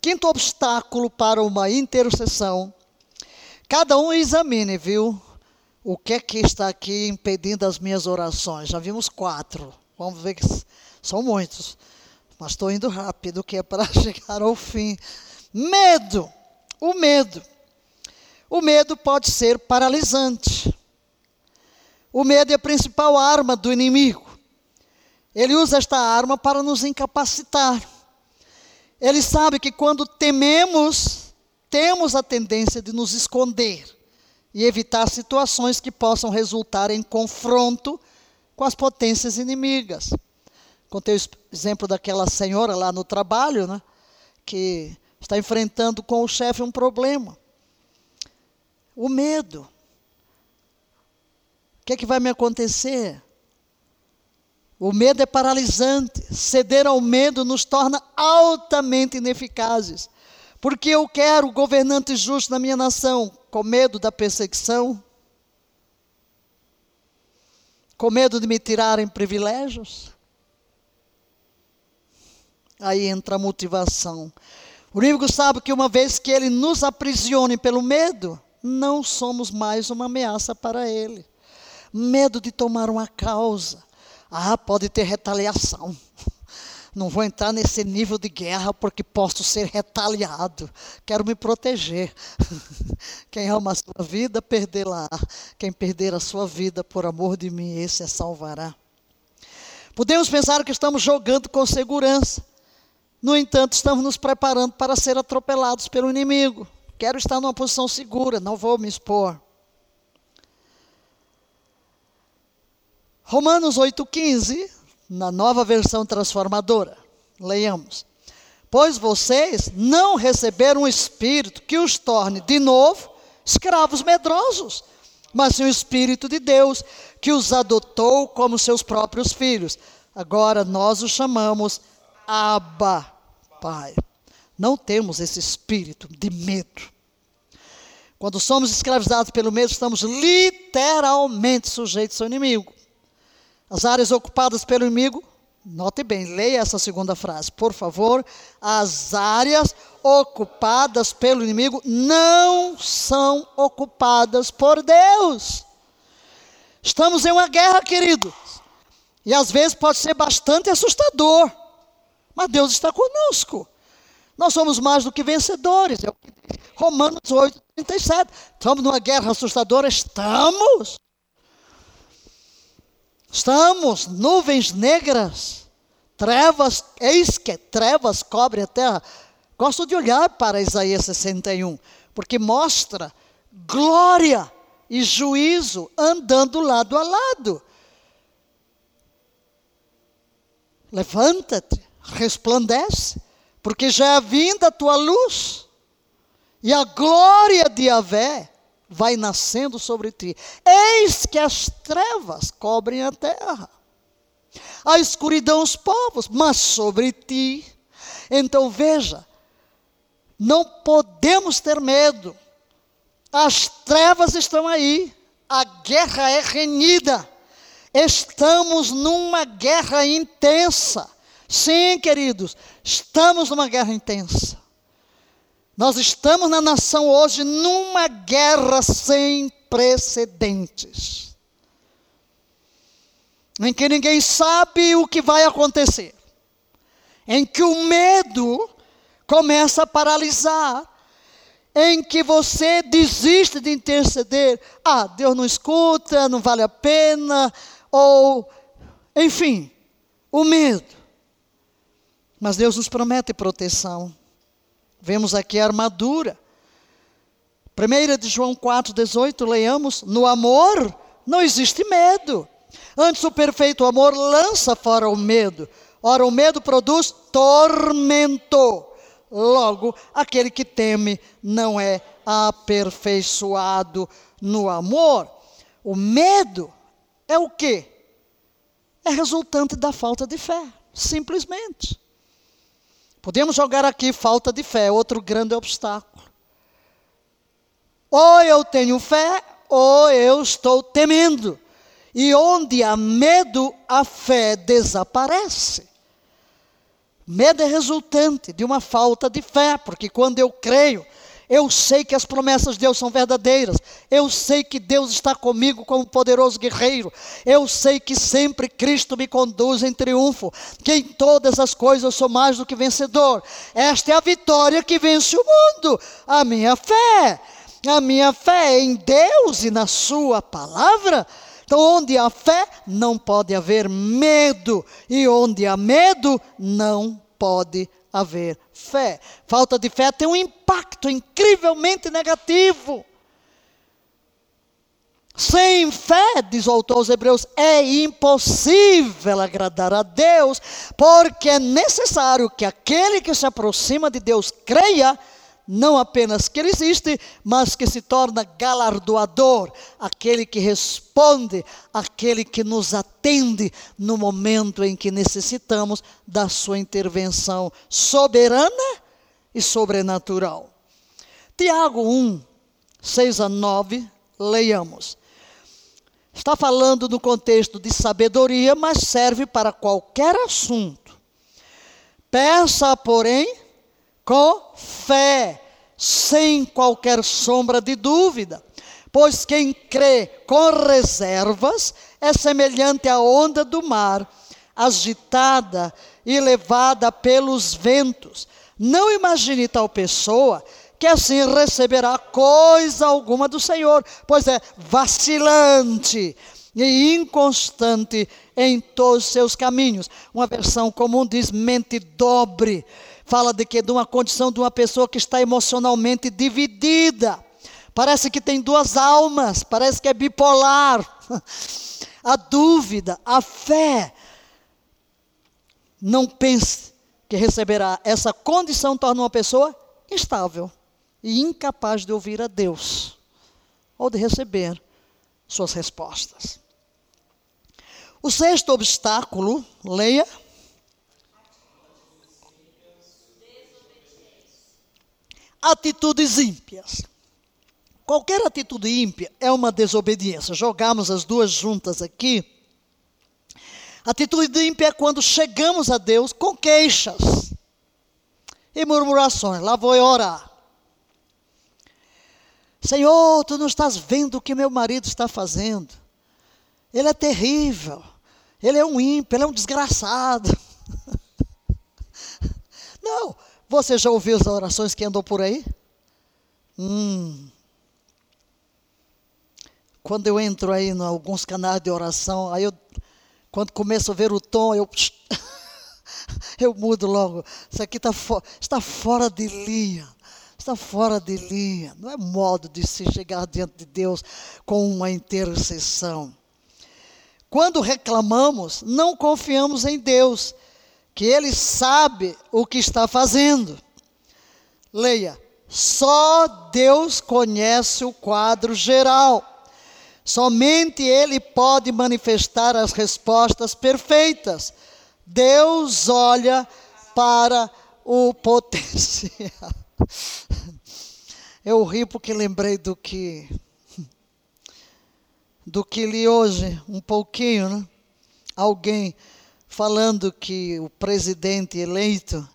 Quinto obstáculo para uma intercessão. Cada um examine, viu? O que é que está aqui impedindo as minhas orações? Já vimos quatro. Vamos ver que são muitos. Mas estou indo rápido, que é para chegar ao fim. Medo. O medo. O medo pode ser paralisante. O medo é a principal arma do inimigo. Ele usa esta arma para nos incapacitar. Ele sabe que quando tememos, temos a tendência de nos esconder e evitar situações que possam resultar em confronto com as potências inimigas. Contei o exemplo daquela senhora lá no trabalho, né, que está enfrentando com o chefe um problema. O medo. O que é que vai me acontecer? O medo é paralisante. Ceder ao medo nos torna altamente ineficazes. Porque eu quero governante justo na minha nação, com medo da perseguição, com medo de me tirarem privilégios. Aí entra a motivação. O inimigo sabe que uma vez que ele nos aprisione pelo medo, não somos mais uma ameaça para ele. Medo de tomar uma causa ah, pode ter retaliação. Não vou entrar nesse nível de guerra porque posso ser retaliado. Quero me proteger. Quem ama a sua vida, perdê-la. Quem perder a sua vida por amor de mim, esse a salvará. Podemos pensar que estamos jogando com segurança. No entanto, estamos nos preparando para ser atropelados pelo inimigo. Quero estar numa posição segura, não vou me expor. Romanos 8,15, na nova versão transformadora. Leiamos. Pois vocês não receberam um espírito que os torne de novo escravos medrosos, mas sim o Espírito de Deus, que os adotou como seus próprios filhos. Agora nós os chamamos Abba, Pai. Não temos esse espírito de medo. Quando somos escravizados pelo medo, estamos literalmente sujeitos ao inimigo. As áreas ocupadas pelo inimigo, note bem, leia essa segunda frase, por favor. As áreas ocupadas pelo inimigo não são ocupadas por Deus. Estamos em uma guerra, queridos. E às vezes pode ser bastante assustador. Mas Deus está conosco. Nós somos mais do que vencedores. É Romanos 8, 37. Estamos numa guerra assustadora? Estamos. Estamos, nuvens negras, trevas, eis que trevas cobrem a terra. Gosto de olhar para Isaías 61, porque mostra glória e juízo andando lado a lado. Levanta-te, resplandece, porque já é vinda a tua luz, e a glória de Yahvé vai nascendo sobre ti. Eis que as trevas cobrem a terra, a escuridão os povos, mas sobre ti. Então veja, não podemos ter medo. As trevas estão aí, a guerra é renhida. Estamos numa guerra intensa. Sim, queridos, estamos numa guerra intensa. Nós estamos na nação hoje numa guerra sem precedentes. Em que ninguém sabe o que vai acontecer. Em que o medo começa a paralisar, em que você desiste de interceder. Ah, Deus não escuta, não vale a pena, ou, enfim, o medo. Mas Deus nos promete proteção. Vemos aqui a armadura. 1 de João 4,18, leamos: No amor não existe medo. Antes, o perfeito amor lança fora o medo. Ora, o medo produz tormento. Logo, aquele que teme não é aperfeiçoado no amor. O medo é o quê? É resultante da falta de fé, simplesmente. Podemos jogar aqui falta de fé, outro grande obstáculo. Ou eu tenho fé, ou eu estou temendo. E onde há medo, a fé desaparece. Medo é resultante de uma falta de fé, porque quando eu creio, eu sei que as promessas de Deus são verdadeiras. Eu sei que Deus está comigo como poderoso guerreiro. Eu sei que sempre Cristo me conduz em triunfo. Que em todas as coisas sou mais do que vencedor. Esta é a vitória que vence o mundo. A minha fé. A minha fé é em Deus e na Sua palavra. Então, onde há fé, não pode haver medo. E onde há medo, não pode haver fé. Falta de fé tem um impacto incrivelmente negativo. Sem fé, diz o autor aos Hebreus, é impossível agradar a Deus, porque é necessário que aquele que se aproxima de Deus creia não apenas que ele existe, mas que se torna galardoador, aquele que responde, aquele que nos atende no momento em que necessitamos da sua intervenção soberana e sobrenatural. Tiago 1, 6 a 9, leiamos. Está falando no contexto de sabedoria, mas serve para qualquer assunto. Peça, porém, com fé, sem qualquer sombra de dúvida. Pois quem crê com reservas é semelhante à onda do mar, agitada e levada pelos ventos. Não imagine tal pessoa que assim receberá coisa alguma do Senhor, pois é vacilante e inconstante em todos os seus caminhos. Uma versão comum diz mente dobre fala de que de uma condição de uma pessoa que está emocionalmente dividida. Parece que tem duas almas, parece que é bipolar. A dúvida, a fé. Não pense que receberá essa condição torna uma pessoa instável e incapaz de ouvir a Deus ou de receber suas respostas. O sexto obstáculo, leia Atitudes ímpias. Qualquer atitude ímpia é uma desobediência. Jogamos as duas juntas aqui. Atitude ímpia é quando chegamos a Deus com queixas e murmurações. Lá vou orar. Senhor, tu não estás vendo o que meu marido está fazendo. Ele é terrível. Ele é um ímpio, ele é um desgraçado. Não, você já ouviu as orações que andam por aí? Hum. Quando eu entro aí em alguns canais de oração, aí eu, quando começo a ver o tom, eu, eu mudo logo. Isso aqui tá está fora de linha. Está fora de linha. Não é modo de se chegar diante de Deus com uma intercessão. Quando reclamamos, não confiamos em Deus que ele sabe o que está fazendo. Leia. Só Deus conhece o quadro geral. Somente Ele pode manifestar as respostas perfeitas. Deus olha para o potencial. Eu ri porque lembrei do que do que li hoje um pouquinho, né? Alguém falando que o presidente eleito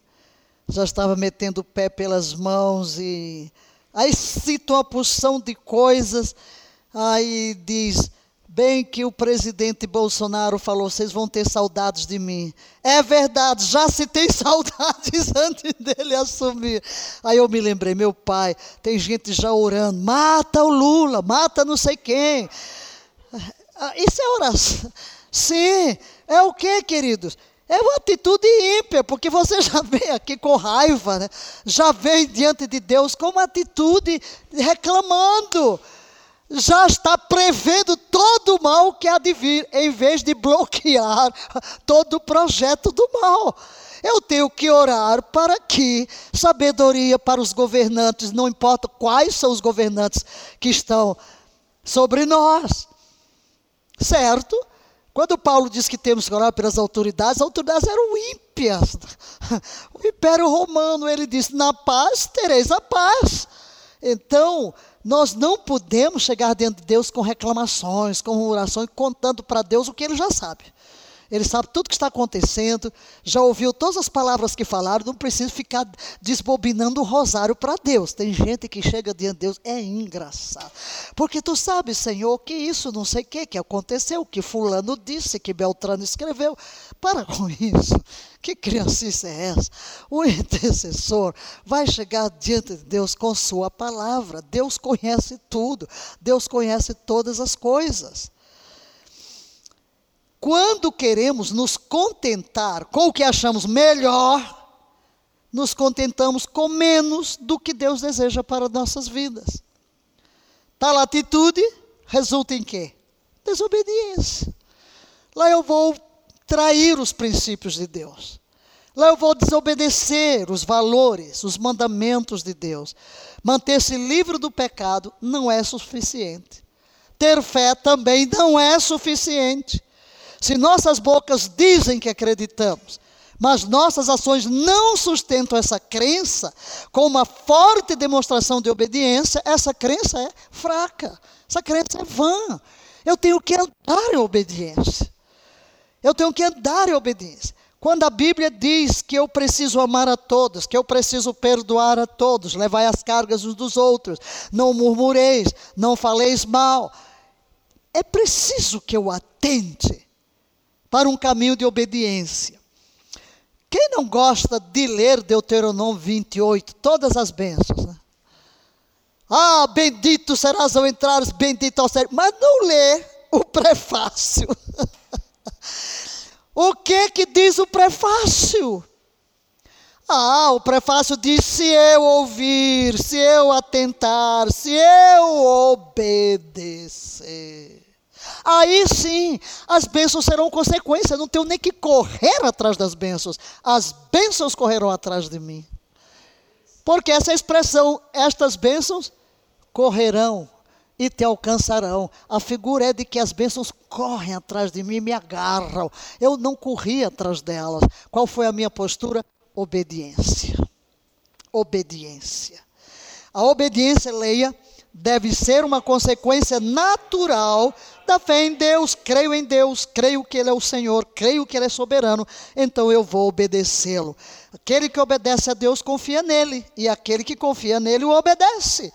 já estava metendo o pé pelas mãos e aí cita uma porção de coisas, aí diz bem que o presidente Bolsonaro falou: vocês vão ter saudades de mim. É verdade, já se tem saudades antes dele assumir. Aí eu me lembrei: meu pai, tem gente já orando: mata o Lula, mata não sei quem. Ah, isso é oração. Sim, é o que, queridos? É uma atitude ímpia, porque você já vem aqui com raiva, né? já vem diante de Deus com uma atitude reclamando já está prevendo todo o mal que há de vir, em vez de bloquear todo o projeto do mal. Eu tenho que orar para que sabedoria para os governantes, não importa quais são os governantes que estão sobre nós. Certo? Quando Paulo diz que temos que orar pelas autoridades, as autoridades eram ímpias. O Império Romano, ele disse: na paz tereis a paz. Então, nós não podemos chegar diante de Deus com reclamações, com orações, contando para Deus o que ele já sabe. Ele sabe tudo o que está acontecendo, já ouviu todas as palavras que falaram, não precisa ficar desbobinando o rosário para Deus. Tem gente que chega diante de Deus, é engraçado. Porque tu sabes, Senhor, que isso não sei o que, que aconteceu, que fulano disse, que Beltrano escreveu. Para com isso. Que criancice é essa? O intercessor vai chegar diante de Deus com sua palavra. Deus conhece tudo. Deus conhece todas as coisas. Quando queremos nos contentar com o que achamos melhor, nos contentamos com menos do que Deus deseja para nossas vidas. Tal atitude resulta em quê? Desobediência. Lá eu vou trair os princípios de Deus. Lá eu vou desobedecer os valores, os mandamentos de Deus. Manter-se livre do pecado não é suficiente. Ter fé também não é suficiente. Se nossas bocas dizem que acreditamos, mas nossas ações não sustentam essa crença com uma forte demonstração de obediência, essa crença é fraca. Essa crença é vã. Eu tenho que andar em obediência. Eu tenho que andar em obediência. Quando a Bíblia diz que eu preciso amar a todos, que eu preciso perdoar a todos, levai as cargas uns dos outros, não murmureis, não faleis mal, é preciso que eu atente para um caminho de obediência. Quem não gosta de ler Deuteronômio 28, todas as bênçãos, né? Ah, bendito serás ao entrares, bendito ao ser, mas não lê o prefácio. O que que diz o prefácio? Ah, o prefácio diz: se eu ouvir, se eu atentar, se eu obedecer. Aí sim, as bênçãos serão consequência, não tenho nem que correr atrás das bênçãos, as bênçãos correrão atrás de mim. Porque essa expressão, estas bênçãos correrão e te alcançarão. A figura é de que as bênçãos correm atrás de mim me agarram. Eu não corri atrás delas. Qual foi a minha postura? Obediência. Obediência. A obediência, leia, deve ser uma consequência natural da fé em Deus. Creio em Deus, creio que Ele é o Senhor, creio que Ele é soberano, então eu vou obedecê-lo. Aquele que obedece a Deus confia nele, e aquele que confia nele o obedece.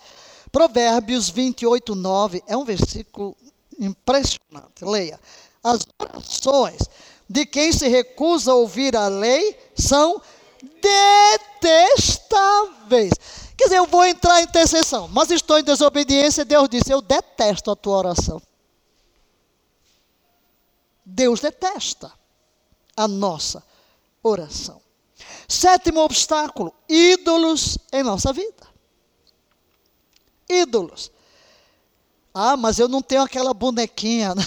Provérbios 28, 9 é um versículo impressionante. Leia. As orações de quem se recusa a ouvir a lei são detestáveis. Quer dizer, eu vou entrar em intercessão, mas estou em desobediência. Deus disse: Eu detesto a tua oração. Deus detesta a nossa oração. Sétimo obstáculo: ídolos em nossa vida ídolos. Ah, mas eu não tenho aquela bonequinha.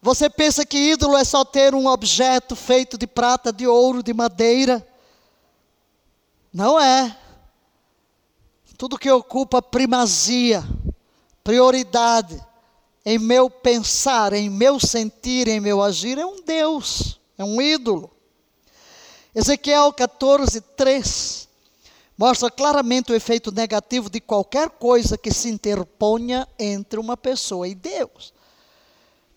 Você pensa que ídolo é só ter um objeto feito de prata, de ouro, de madeira? Não é. Tudo que ocupa primazia, prioridade em meu pensar, em meu sentir, em meu agir, é um Deus, é um ídolo. Ezequiel 14, 3 mostra claramente o efeito negativo de qualquer coisa que se interponha entre uma pessoa e Deus.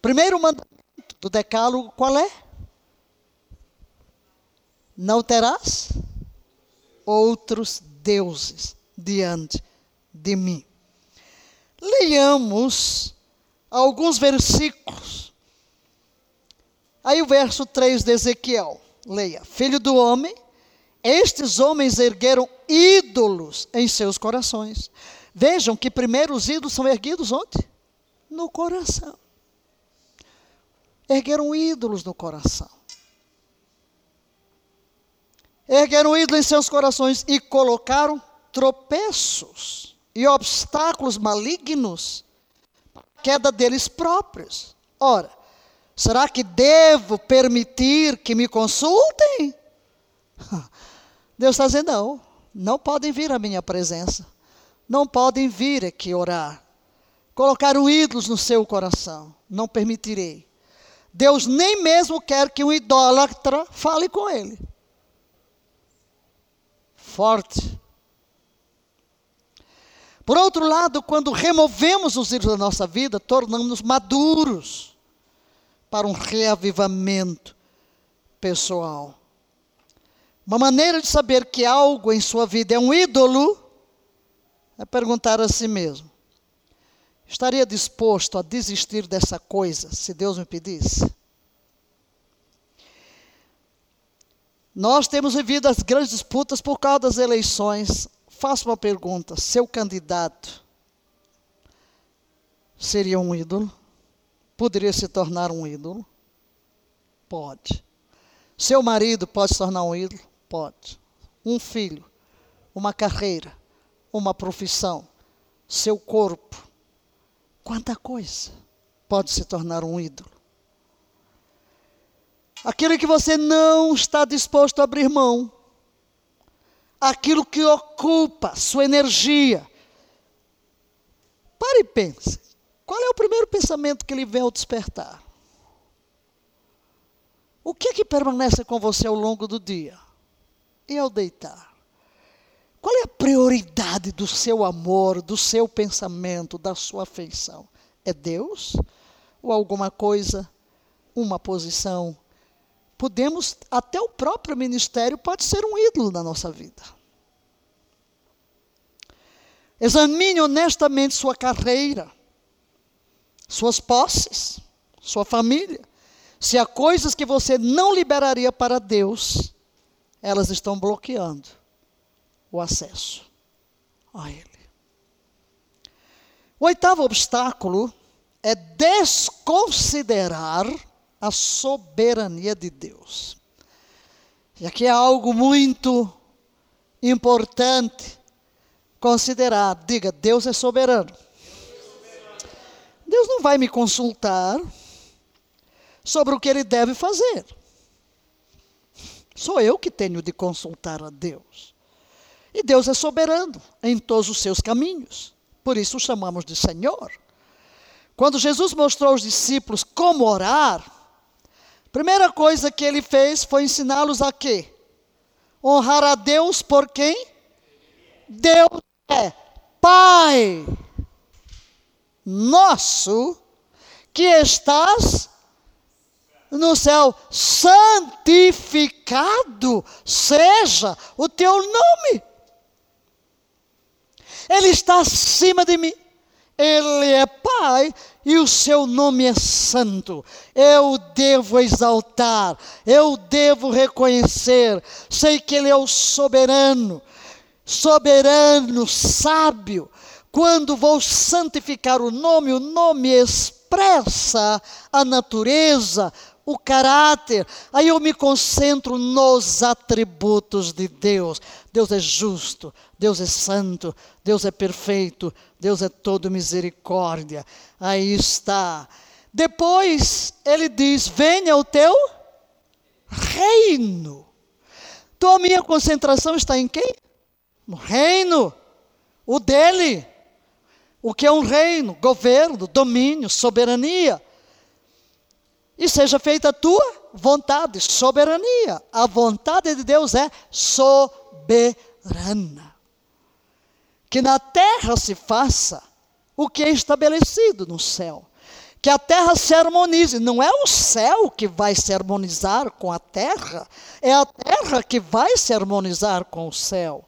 Primeiro mandamento do decálogo, qual é? Não terás outros deuses diante de mim. Leiamos alguns versículos. Aí o verso 3 de Ezequiel, leia: Filho do homem, estes homens ergueram ídolos em seus corações. Vejam que primeiro os ídolos são erguidos onde? No coração. Ergueram ídolos no coração. Ergueram ídolos em seus corações e colocaram tropeços e obstáculos malignos queda deles próprios. Ora, será que devo permitir que me consultem? Deus está dizendo: não, não podem vir à minha presença, não podem vir aqui orar. Colocaram ídolos no seu coração, não permitirei. Deus nem mesmo quer que um idólatra fale com ele. Forte. Por outro lado, quando removemos os ídolos da nossa vida, tornamos-nos maduros para um reavivamento pessoal. Uma maneira de saber que algo em sua vida é um ídolo é perguntar a si mesmo: estaria disposto a desistir dessa coisa se Deus me pedisse? Nós temos vivido as grandes disputas por causa das eleições faço uma pergunta: seu candidato seria um ídolo? Poderia se tornar um ídolo? Pode. Seu marido pode se tornar um ídolo? Pode. Um filho, uma carreira, uma profissão, seu corpo. Quanta coisa pode se tornar um ídolo. Aquilo que você não está disposto a abrir mão, aquilo que ocupa sua energia. Pare e pense. Qual é o primeiro pensamento que lhe vem ao despertar? O que é que permanece com você ao longo do dia? E ao deitar? Qual é a prioridade do seu amor, do seu pensamento, da sua afeição? É Deus? Ou alguma coisa, uma posição, podemos, até o próprio ministério pode ser um ídolo na nossa vida. Examine honestamente sua carreira, suas posses, sua família. Se há coisas que você não liberaria para Deus, elas estão bloqueando o acesso a Ele. O oitavo obstáculo é desconsiderar a soberania de Deus. E aqui é algo muito importante considerar. Diga, Deus é soberano. Deus não vai me consultar sobre o que ele deve fazer. Sou eu que tenho de consultar a Deus. E Deus é soberano em todos os seus caminhos. Por isso o chamamos de Senhor. Quando Jesus mostrou aos discípulos como orar, Primeira coisa que ele fez foi ensiná-los a quê? Honrar a Deus por quem? Deus é Pai nosso que estás no céu, santificado seja o teu nome. Ele está acima de mim. Ele é Pai e o seu nome é santo. Eu devo exaltar, eu devo reconhecer. Sei que Ele é o soberano, soberano, sábio. Quando vou santificar o nome, o nome expressa a natureza, o caráter. Aí eu me concentro nos atributos de Deus. Deus é justo, Deus é santo, Deus é perfeito, Deus é todo misericórdia. Aí está. Depois ele diz: Venha o teu reino. Então a minha concentração está em quem? No reino, o dele. O que é um reino? Governo, domínio, soberania e seja feita a tua vontade, soberania. A vontade de Deus é soberana. Que na terra se faça o que é estabelecido no céu. Que a terra se harmonize. Não é o céu que vai se harmonizar com a terra, é a terra que vai se harmonizar com o céu.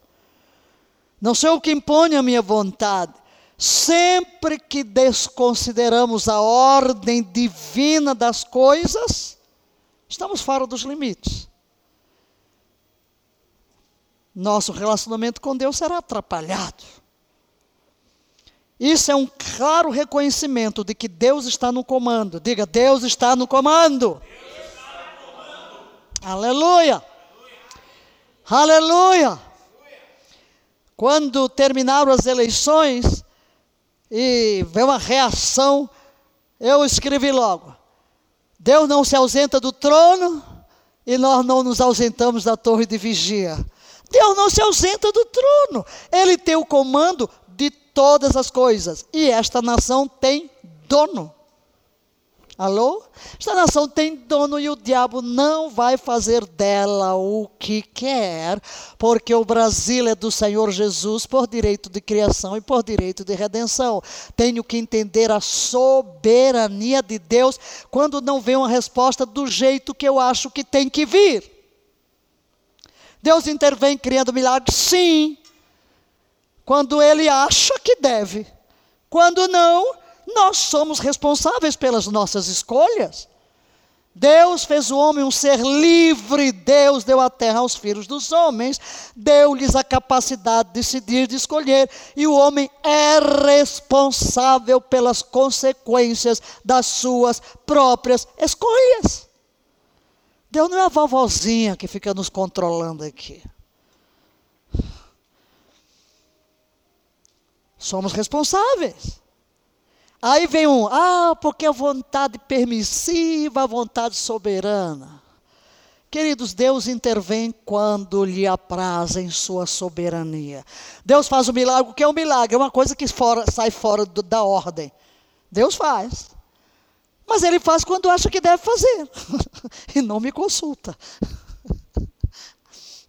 Não sou eu que impõe a minha vontade, Sempre que desconsideramos a ordem divina das coisas, estamos fora dos limites. Nosso relacionamento com Deus será atrapalhado. Isso é um claro reconhecimento de que Deus está no comando. Diga, Deus está no comando. Está no comando. Aleluia. Aleluia. Aleluia. Quando terminaram as eleições e veio uma reação, eu escrevi logo: Deus não se ausenta do trono e nós não nos ausentamos da torre de vigia. Deus não se ausenta do trono, Ele tem o comando de todas as coisas e esta nação tem dono. Alô? Esta nação tem dono e o diabo não vai fazer dela o que quer, porque o Brasil é do Senhor Jesus por direito de criação e por direito de redenção. Tenho que entender a soberania de Deus quando não vem uma resposta do jeito que eu acho que tem que vir. Deus intervém criando milagres? Sim. Quando ele acha que deve. Quando não, nós somos responsáveis pelas nossas escolhas. Deus fez o homem um ser livre, Deus deu a terra aos filhos dos homens, deu-lhes a capacidade de decidir, de escolher, e o homem é responsável pelas consequências das suas próprias escolhas. Deus não é a vovozinha que fica nos controlando aqui. Somos responsáveis. Aí vem um, ah, porque a vontade permissiva, a vontade soberana. Queridos, Deus intervém quando lhe apraz em sua soberania. Deus faz o milagre, o que é um milagre? É uma coisa que fora, sai fora do, da ordem. Deus faz. Mas ele faz quando acha que deve fazer. e não me consulta.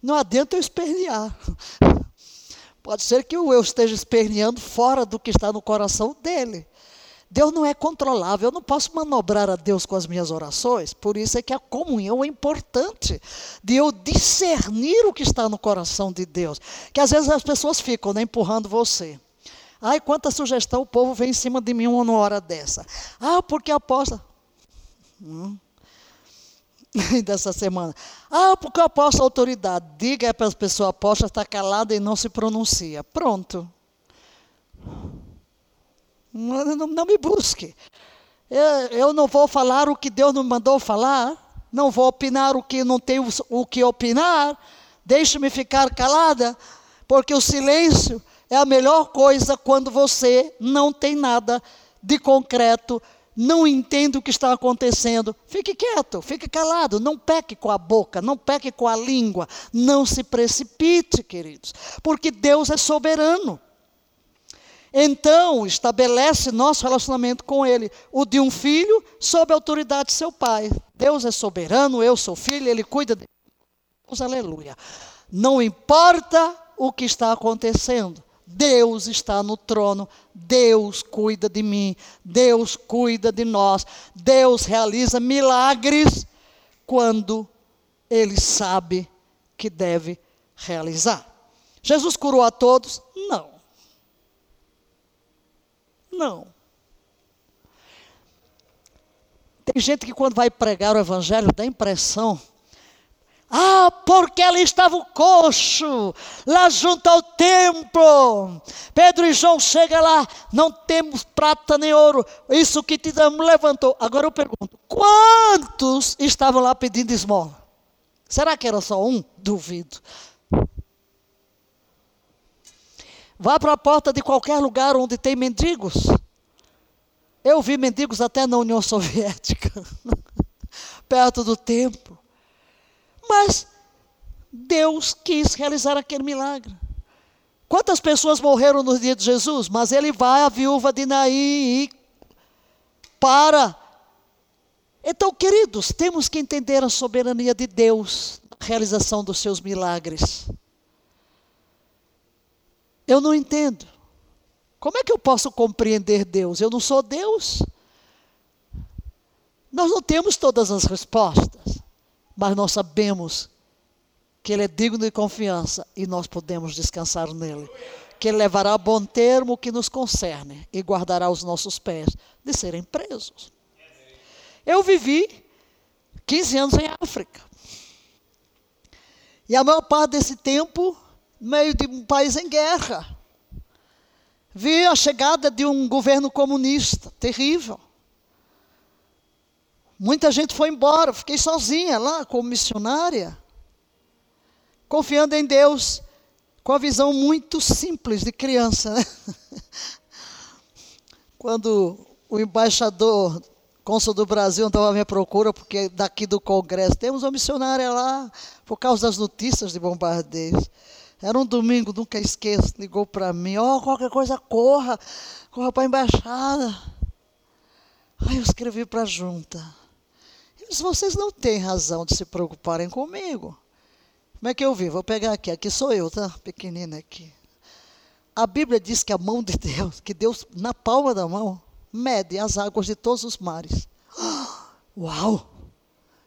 Não adianta eu espernear. Pode ser que eu esteja esperneando fora do que está no coração dele. Deus não é controlável, eu não posso manobrar a Deus com as minhas orações, por isso é que a comunhão é importante, de eu discernir o que está no coração de Deus. Que às vezes as pessoas ficam né, empurrando você. Ai, quanta sugestão o povo vem em cima de mim uma hora dessa. Ah, porque aposta. Hum. dessa semana. Ah, porque eu autoridade. Diga para as pessoas, aposta, está calada e não se pronuncia. Pronto. Não, não, não me busque. Eu, eu, não vou falar o que Deus não mandou falar. Não vou opinar o que não tenho o que opinar. Deixe-me ficar calada, porque o silêncio é a melhor coisa quando você não tem nada de concreto, não entende o que está acontecendo. Fique quieto, fique calado, não peque com a boca, não peque com a língua, não se precipite, queridos, porque Deus é soberano. Então, estabelece nosso relacionamento com Ele, o de um filho sob a autoridade de seu pai. Deus é soberano, eu sou filho, Ele cuida de Deus, aleluia. Não importa o que está acontecendo, Deus está no trono, Deus cuida de mim, Deus cuida de nós, Deus realiza milagres quando Ele sabe que deve realizar. Jesus curou a todos? Não. Não. Tem gente que quando vai pregar o evangelho dá a impressão ah, porque ali estava o coxo, lá junto ao templo. Pedro e João chegam lá, não temos prata nem ouro, isso que te damos levantou. Agora eu pergunto: quantos estavam lá pedindo esmola? Será que era só um? Duvido. Vá para a porta de qualquer lugar onde tem mendigos. Eu vi mendigos até na União Soviética, perto do templo. Mas Deus quis realizar aquele milagre. Quantas pessoas morreram no dia de Jesus? Mas ele vai à viúva de Naí e para. Então, queridos, temos que entender a soberania de Deus na realização dos seus milagres. Eu não entendo. Como é que eu posso compreender Deus? Eu não sou Deus. Nós não temos todas as respostas, mas nós sabemos que Ele é digno de confiança e nós podemos descansar nele. que ele levará a bom termo o que nos concerne e guardará os nossos pés de serem presos. Eu vivi 15 anos em África. E a maior parte desse tempo, meio de um país em guerra. Vi a chegada de um governo comunista terrível. Muita gente foi embora, fiquei sozinha lá como missionária, confiando em Deus, com a visão muito simples de criança. Né? Quando o embaixador cônsul do Brasil estava à minha procura, porque daqui do Congresso temos uma missionária lá, por causa das notícias de bombardeios. Era um domingo, nunca esqueço, ligou para mim, ó, oh, qualquer coisa, corra, corra para a embaixada. Aí eu escrevi para a junta. Vocês não têm razão de se preocuparem comigo. Como é que eu vi? Vou pegar aqui, aqui sou eu, tá? Pequenina aqui. A Bíblia diz que a mão de Deus, que Deus, na palma da mão, mede as águas de todos os mares. Uau!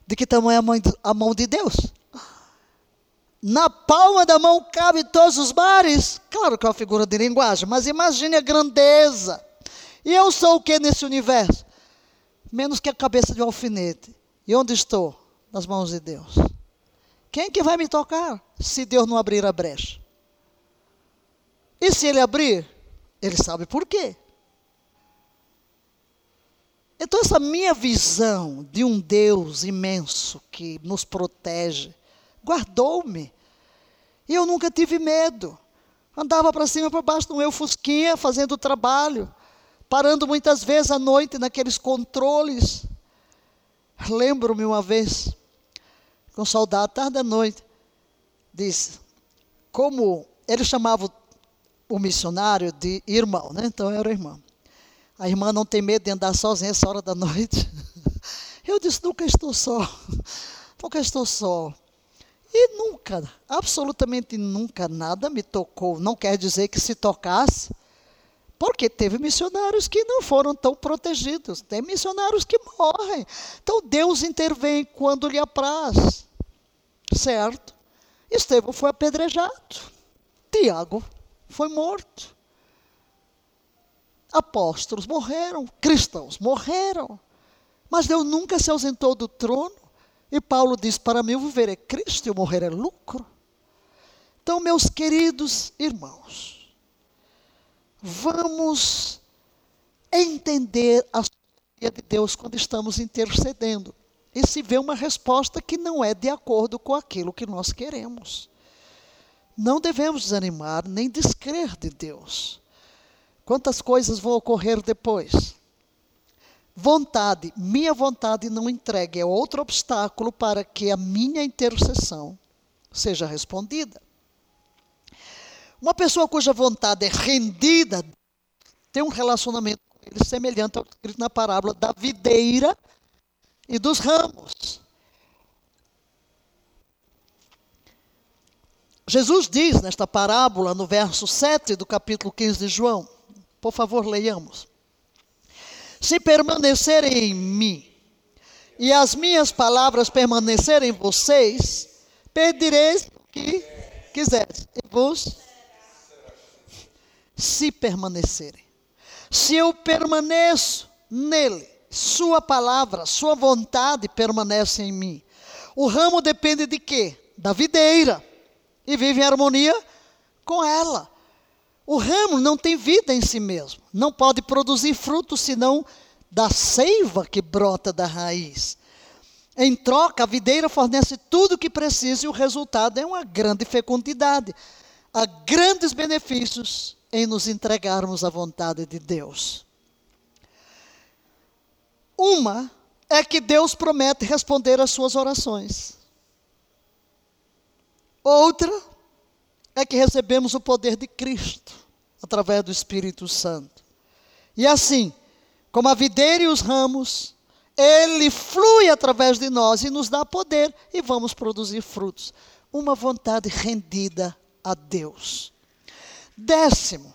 De que tamanho é a a mão de Deus? Na palma da mão cabe todos os mares. Claro que é uma figura de linguagem, mas imagine a grandeza. E eu sou o que nesse universo? Menos que a cabeça de um alfinete. E onde estou? Nas mãos de Deus. Quem que vai me tocar se Deus não abrir a brecha? E se ele abrir, ele sabe por quê. Então, essa minha visão de um Deus imenso que nos protege, guardou-me. E eu nunca tive medo. Andava para cima e para baixo no meu fusquinha, fazendo o trabalho, parando muitas vezes à noite naqueles controles. Lembro-me uma vez, com um soldado, tarde da noite, disse, como ele chamava o missionário de irmão, né? então era irmão. A irmã não tem medo de andar sozinha essa hora da noite. Eu disse, nunca estou só. Nunca estou só. E nunca, absolutamente nunca, nada me tocou. Não quer dizer que se tocasse, porque teve missionários que não foram tão protegidos. Tem missionários que morrem. Então Deus intervém quando lhe apraz. Certo? Estevão foi apedrejado. Tiago foi morto apóstolos morreram, cristãos morreram. Mas Deus nunca se ausentou do trono. E Paulo diz: Para mim, viver é Cristo e morrer é lucro. Então, meus queridos irmãos, vamos entender a soberania de Deus quando estamos intercedendo. E se vê uma resposta que não é de acordo com aquilo que nós queremos. Não devemos desanimar nem descrer de Deus. Quantas coisas vão ocorrer depois? Vontade, minha vontade não entregue é outro obstáculo para que a minha intercessão seja respondida. Uma pessoa cuja vontade é rendida tem um relacionamento com ele semelhante ao escrito na parábola da videira e dos ramos. Jesus diz nesta parábola, no verso 7 do capítulo 15 de João: por favor, leiamos. Se permanecerem em mim e as minhas palavras permanecerem em vocês, pedireis o que quiseres. E vos, se permanecerem. Se eu permaneço nele, sua palavra, sua vontade permanece em mim. O ramo depende de quê? Da videira. E vive em harmonia com ela. O ramo não tem vida em si mesmo, não pode produzir fruto senão da seiva que brota da raiz. Em troca, a videira fornece tudo o que precisa e o resultado é uma grande fecundidade. Há grandes benefícios em nos entregarmos à vontade de Deus. Uma é que Deus promete responder às suas orações. Outra é que recebemos o poder de Cristo através do Espírito Santo. E assim, como a videira e os ramos, ele flui através de nós e nos dá poder e vamos produzir frutos. Uma vontade rendida a Deus. Décimo,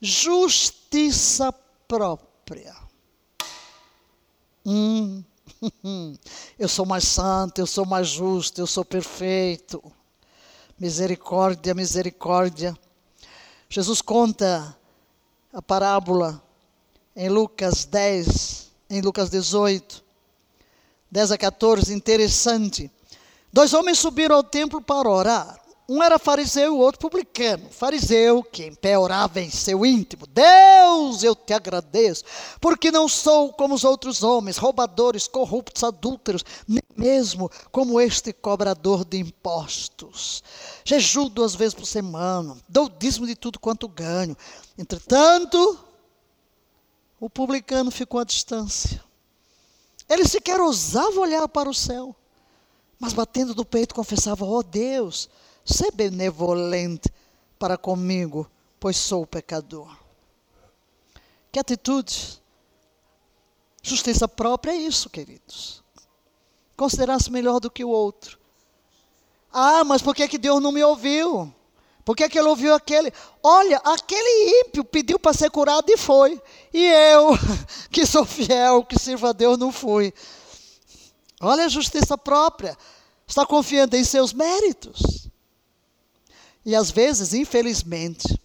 justiça própria. Hum, eu sou mais santo, eu sou mais justo, eu sou perfeito. Misericórdia, misericórdia. Jesus conta a parábola em Lucas 10, em Lucas 18, 10 a 14, interessante. Dois homens subiram ao templo para orar. Um era fariseu e o outro publicano. Fariseu, que em pé orava em seu íntimo: Deus, eu te agradeço, porque não sou como os outros homens, roubadores, corruptos, adúlteros, nem mesmo como este cobrador de impostos. Jejuo duas vezes por semana, dou dízimo de tudo quanto ganho. Entretanto, o publicano ficou à distância. Ele sequer ousava olhar para o céu, mas batendo do peito confessava: Oh Deus Sê benevolente para comigo, pois sou pecador. Que atitude? Justiça própria é isso, queridos. Considerar-se melhor do que o outro. Ah, mas por que, que Deus não me ouviu? Por que, que ele ouviu aquele? Olha, aquele ímpio pediu para ser curado e foi. E eu, que sou fiel, que sirvo a Deus, não fui. Olha a justiça própria. Está confiando em seus méritos. E às vezes, infelizmente,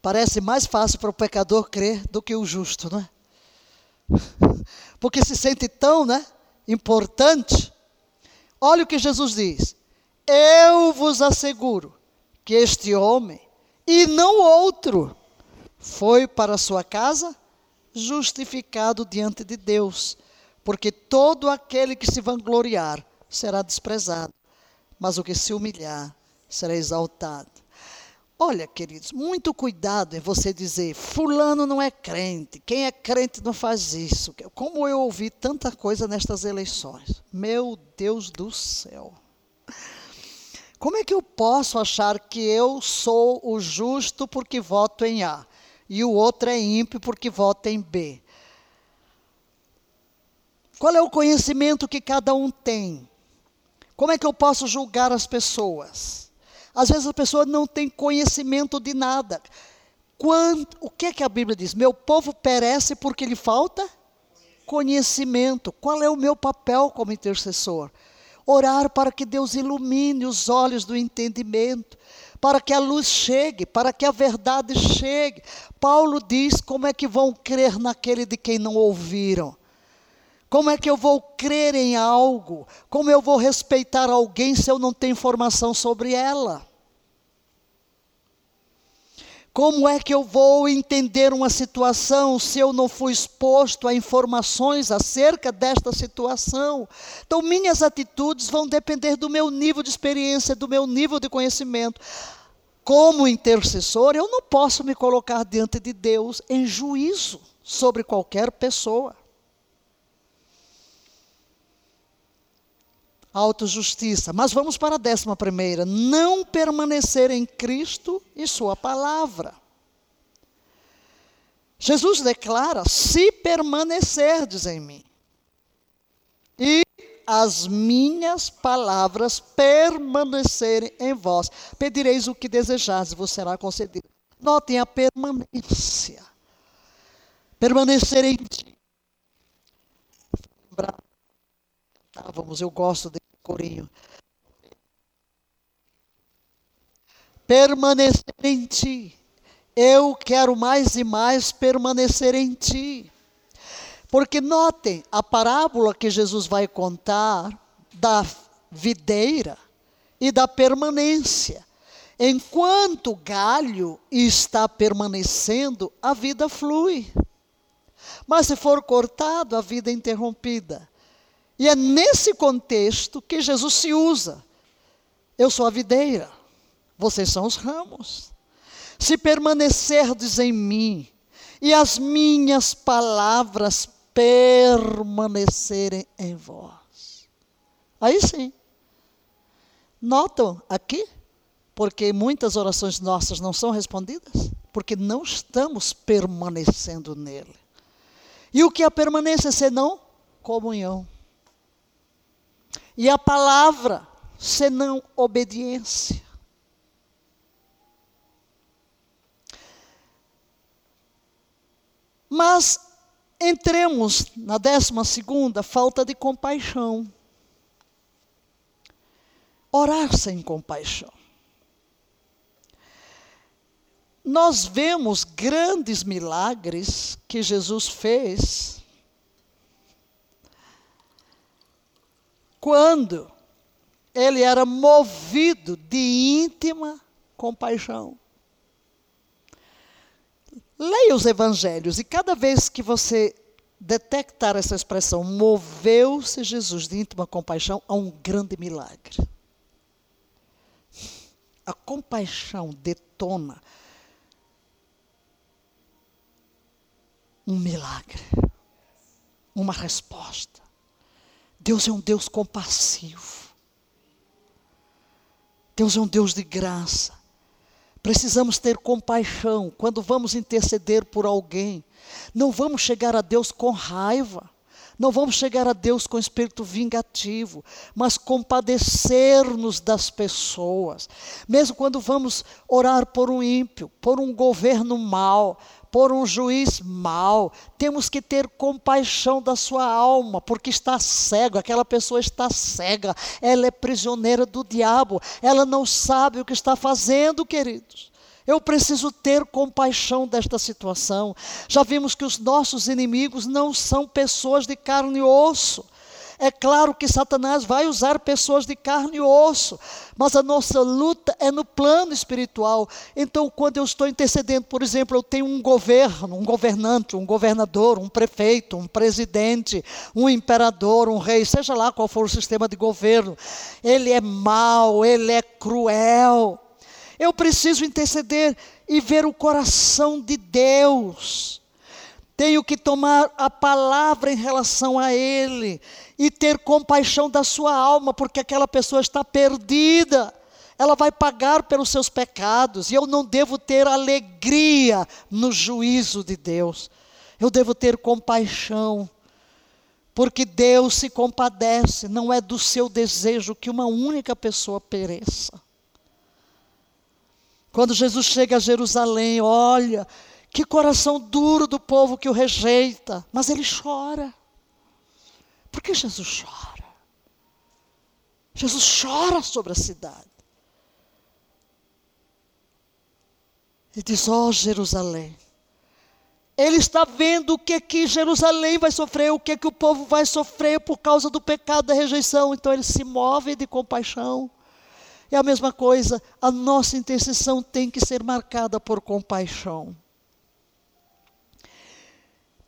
parece mais fácil para o pecador crer do que o justo, não é? Porque se sente tão, né, importante. Olha o que Jesus diz: Eu vos asseguro que este homem e não outro foi para sua casa justificado diante de Deus, porque todo aquele que se vangloriar será desprezado, mas o que se humilhar será exaltado. Olha, queridos, muito cuidado em você dizer, fulano não é crente, quem é crente não faz isso. Como eu ouvi tanta coisa nestas eleições. Meu Deus do céu. Como é que eu posso achar que eu sou o justo porque voto em A e o outro é ímpio porque vota em B? Qual é o conhecimento que cada um tem? Como é que eu posso julgar as pessoas? Às vezes a pessoa não tem conhecimento de nada. O que é que a Bíblia diz? Meu povo perece porque lhe falta conhecimento. Qual é o meu papel como intercessor? Orar para que Deus ilumine os olhos do entendimento, para que a luz chegue, para que a verdade chegue. Paulo diz: como é que vão crer naquele de quem não ouviram? Como é que eu vou crer em algo? Como eu vou respeitar alguém se eu não tenho informação sobre ela? Como é que eu vou entender uma situação se eu não fui exposto a informações acerca desta situação? Então, minhas atitudes vão depender do meu nível de experiência, do meu nível de conhecimento. Como intercessor, eu não posso me colocar diante de Deus em juízo sobre qualquer pessoa. Autojustiça. Mas vamos para a décima primeira: não permanecer em Cristo e Sua palavra. Jesus declara: se permanecerdes em mim, e as minhas palavras permanecerem em vós, pedireis o que desejares, vos será concedido. Notem a permanência. Permanecer em ti. Vamos, eu gosto desse corinho. Permanecer em ti. Eu quero mais e mais permanecer em ti. Porque notem, a parábola que Jesus vai contar da videira e da permanência. Enquanto o galho está permanecendo, a vida flui. Mas se for cortado, a vida é interrompida. E é nesse contexto que Jesus se usa. Eu sou a videira, vocês são os ramos. Se permanecerdes em mim e as minhas palavras permanecerem em vós. Aí sim. Notam aqui? Porque muitas orações nossas não são respondidas? Porque não estamos permanecendo nele. E o que é a permanência senão comunhão? E a palavra, senão obediência. Mas entremos na décima segunda, falta de compaixão. Orar sem compaixão. nós vemos grandes milagres que Jesus fez quando ele era movido de íntima compaixão. Leia os evangelhos e cada vez que você detectar essa expressão, moveu-se Jesus de íntima compaixão a um grande milagre. A compaixão detona um milagre, uma resposta. Deus é um Deus compassivo. Deus é um Deus de graça. Precisamos ter compaixão quando vamos interceder por alguém. Não vamos chegar a Deus com raiva. Não vamos chegar a Deus com espírito vingativo, mas compadecer-nos das pessoas. Mesmo quando vamos orar por um ímpio, por um governo mau, por um juiz mau, temos que ter compaixão da sua alma, porque está cego, aquela pessoa está cega, ela é prisioneira do diabo, ela não sabe o que está fazendo, queridos. Eu preciso ter compaixão desta situação. Já vimos que os nossos inimigos não são pessoas de carne e osso. É claro que Satanás vai usar pessoas de carne e osso, mas a nossa luta é no plano espiritual. Então, quando eu estou intercedendo, por exemplo, eu tenho um governo, um governante, um governador, um prefeito, um presidente, um imperador, um rei, seja lá qual for o sistema de governo, ele é mau, ele é cruel. Eu preciso interceder e ver o coração de Deus. Tenho que tomar a palavra em relação a Ele e ter compaixão da sua alma, porque aquela pessoa está perdida. Ela vai pagar pelos seus pecados e eu não devo ter alegria no juízo de Deus. Eu devo ter compaixão, porque Deus se compadece, não é do seu desejo que uma única pessoa pereça. Quando Jesus chega a Jerusalém, olha, que coração duro do povo que o rejeita, mas ele chora. Por que Jesus chora? Jesus chora sobre a cidade. E diz: Ó oh, Jerusalém. Ele está vendo o que que Jerusalém vai sofrer, o que que o povo vai sofrer por causa do pecado da rejeição. Então ele se move de compaixão. É a mesma coisa, a nossa intercessão tem que ser marcada por compaixão.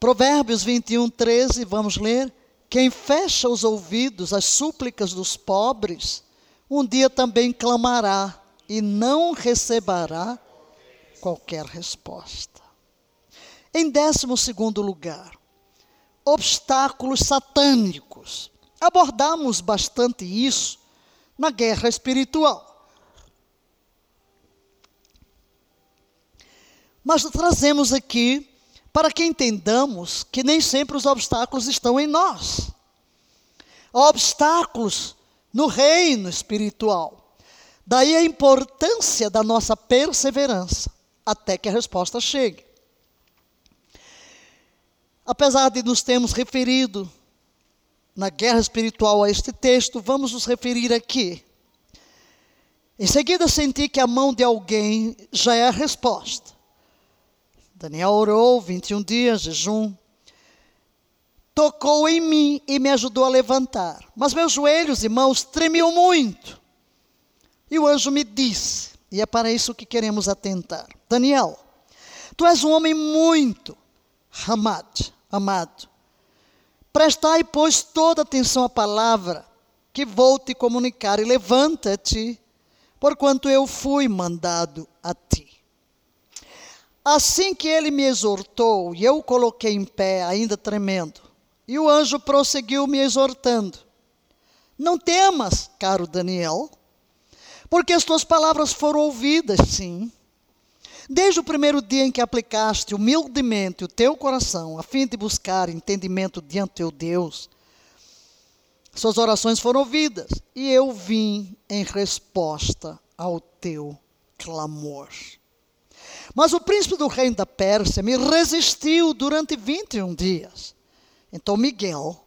Provérbios 21, 13, vamos ler. Quem fecha os ouvidos às súplicas dos pobres, um dia também clamará e não receberá qualquer resposta. Em décimo segundo lugar, obstáculos satânicos. Abordamos bastante isso na guerra espiritual. Mas trazemos aqui para que entendamos que nem sempre os obstáculos estão em nós. Obstáculos no reino espiritual. Daí a importância da nossa perseverança até que a resposta chegue. Apesar de nos termos referido na guerra espiritual a este texto, vamos nos referir aqui. Em seguida, senti que a mão de alguém já é a resposta. Daniel orou 21 dias, jejum. Tocou em mim e me ajudou a levantar. Mas meus joelhos e mãos tremiam muito. E o anjo me disse, e é para isso que queremos atentar: Daniel, tu és um homem muito amado, amado. Prestai, pois, toda atenção à palavra que vou te comunicar e levanta-te, porquanto eu fui mandado a ti. Assim que ele me exortou, e eu o coloquei em pé, ainda tremendo, e o anjo prosseguiu me exortando: Não temas, caro Daniel, porque as tuas palavras foram ouvidas, sim. Desde o primeiro dia em que aplicaste humildemente o teu coração, a fim de buscar entendimento diante do teu Deus, suas orações foram ouvidas, e eu vim em resposta ao teu clamor. Mas o príncipe do reino da Pérsia me resistiu durante 21 dias. Então Miguel,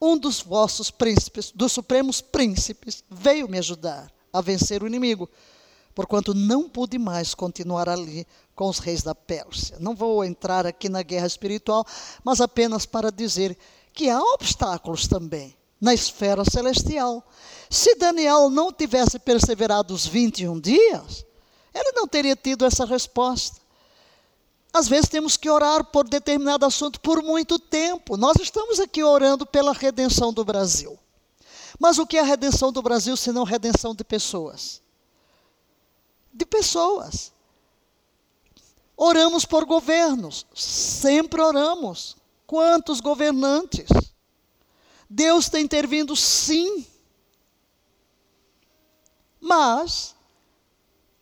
um dos vossos príncipes, dos supremos príncipes, veio me ajudar a vencer o inimigo porquanto não pude mais continuar ali com os reis da Pérsia. Não vou entrar aqui na guerra espiritual, mas apenas para dizer que há obstáculos também na esfera celestial. Se Daniel não tivesse perseverado os 21 dias, ele não teria tido essa resposta. Às vezes temos que orar por determinado assunto por muito tempo. Nós estamos aqui orando pela redenção do Brasil. Mas o que é a redenção do Brasil se não redenção de pessoas? De pessoas. Oramos por governos, sempre oramos. Quantos governantes? Deus está intervindo sim. Mas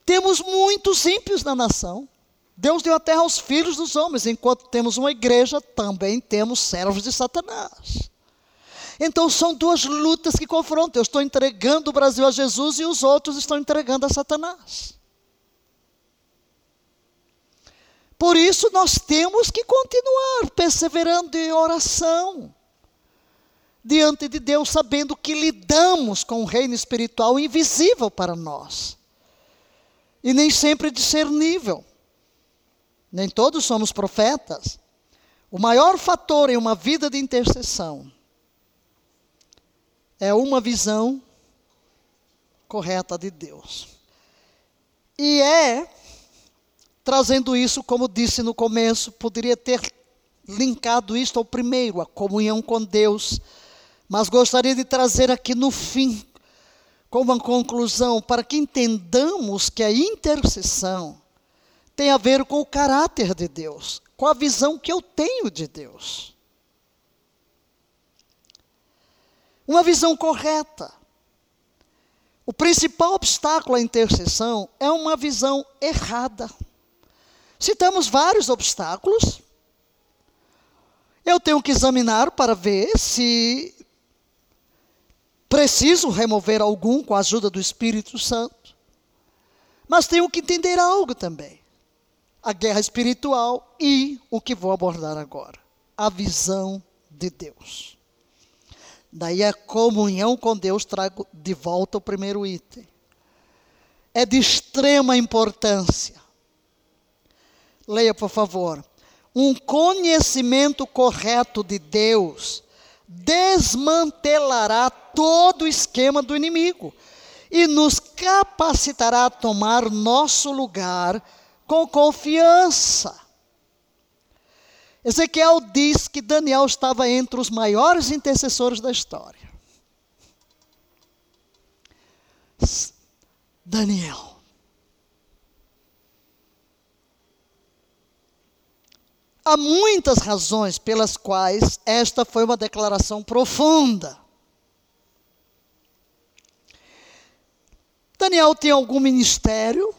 temos muitos ímpios na nação. Deus deu a terra aos filhos dos homens, enquanto temos uma igreja, também temos servos de Satanás. Então são duas lutas que confrontam. Eu estou entregando o Brasil a Jesus e os outros estão entregando a Satanás. Por isso nós temos que continuar perseverando em oração diante de Deus, sabendo que lidamos com o reino espiritual invisível para nós e nem sempre discernível. Nem todos somos profetas. O maior fator em uma vida de intercessão é uma visão correta de Deus. E é, trazendo isso, como disse no começo, poderia ter linkado isto ao primeiro, a comunhão com Deus, mas gostaria de trazer aqui no fim, como conclusão, para que entendamos que a intercessão tem a ver com o caráter de Deus, com a visão que eu tenho de Deus. Uma visão correta. O principal obstáculo à intercessão é uma visão errada. Citamos vários obstáculos. Eu tenho que examinar para ver se preciso remover algum com a ajuda do Espírito Santo. Mas tenho que entender algo também a guerra espiritual e o que vou abordar agora, a visão de Deus. Daí a comunhão com Deus trago de volta o primeiro item. É de extrema importância. Leia, por favor. Um conhecimento correto de Deus desmantelará todo o esquema do inimigo e nos capacitará a tomar nosso lugar com confiança. Ezequiel diz que Daniel estava entre os maiores intercessores da história. Daniel. Há muitas razões pelas quais esta foi uma declaração profunda. Daniel tinha algum ministério,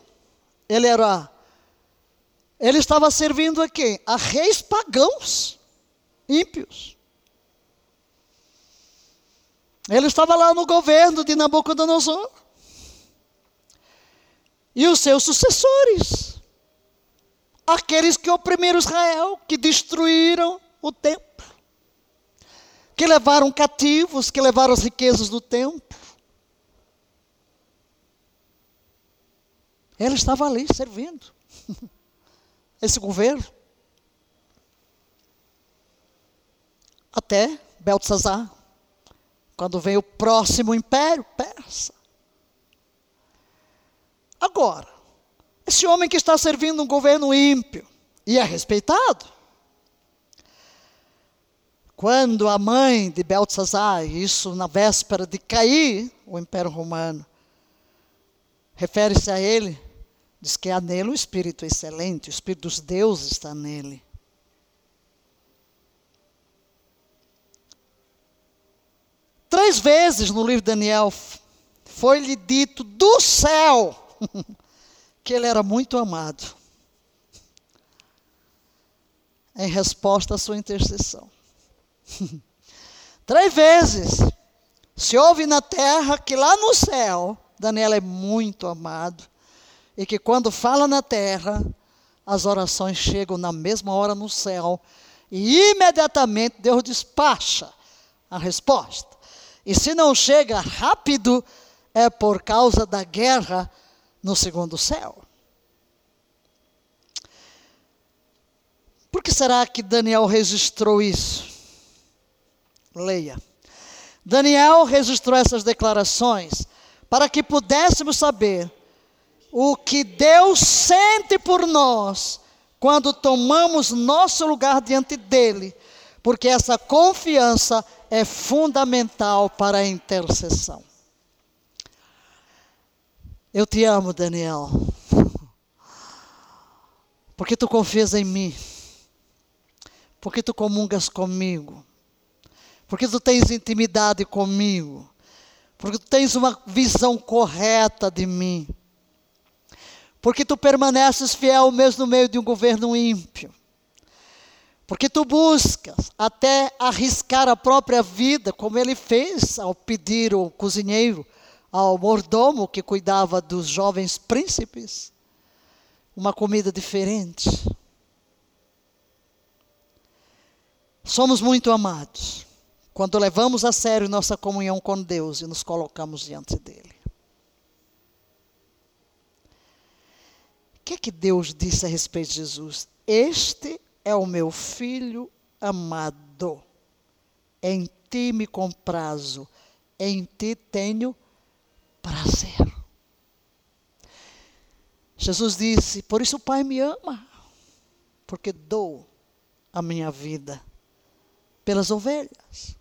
ele era ele estava servindo a quem? A reis pagãos, ímpios. Ele estava lá no governo de Nabucodonosor. E os seus sucessores, aqueles que oprimiram Israel, que destruíram o templo, que levaram cativos, que levaram as riquezas do templo. Ele estava ali servindo. esse governo. Até Beltzazar, quando veio o próximo império persa. Agora, esse homem que está servindo um governo ímpio e é respeitado. Quando a mãe de Beltzazar, isso na véspera de cair o Império Romano, refere-se a ele Diz que há nele um espírito excelente, o espírito dos deuses está nele. Três vezes no livro de Daniel foi-lhe dito do céu que ele era muito amado. Em resposta à sua intercessão. Três vezes se ouve na terra que lá no céu Daniel é muito amado e que quando fala na terra, as orações chegam na mesma hora no céu e imediatamente Deus despacha a resposta. E se não chega rápido, é por causa da guerra no segundo céu. Por que será que Daniel registrou isso? Leia. Daniel registrou essas declarações para que pudéssemos saber o que Deus sente por nós quando tomamos nosso lugar diante dele, porque essa confiança é fundamental para a intercessão. Eu te amo, Daniel, porque tu confias em mim, porque tu comungas comigo, porque tu tens intimidade comigo, porque tu tens uma visão correta de mim. Porque tu permaneces fiel mesmo no meio de um governo ímpio. Porque tu buscas até arriscar a própria vida, como ele fez ao pedir o cozinheiro, ao mordomo que cuidava dos jovens príncipes, uma comida diferente. Somos muito amados quando levamos a sério nossa comunhão com Deus e nos colocamos diante dele. O que é que Deus disse a respeito de Jesus? Este é o meu filho amado. Em ti me comprazo, em ti tenho prazer. Jesus disse: Por isso o Pai me ama, porque dou a minha vida pelas ovelhas.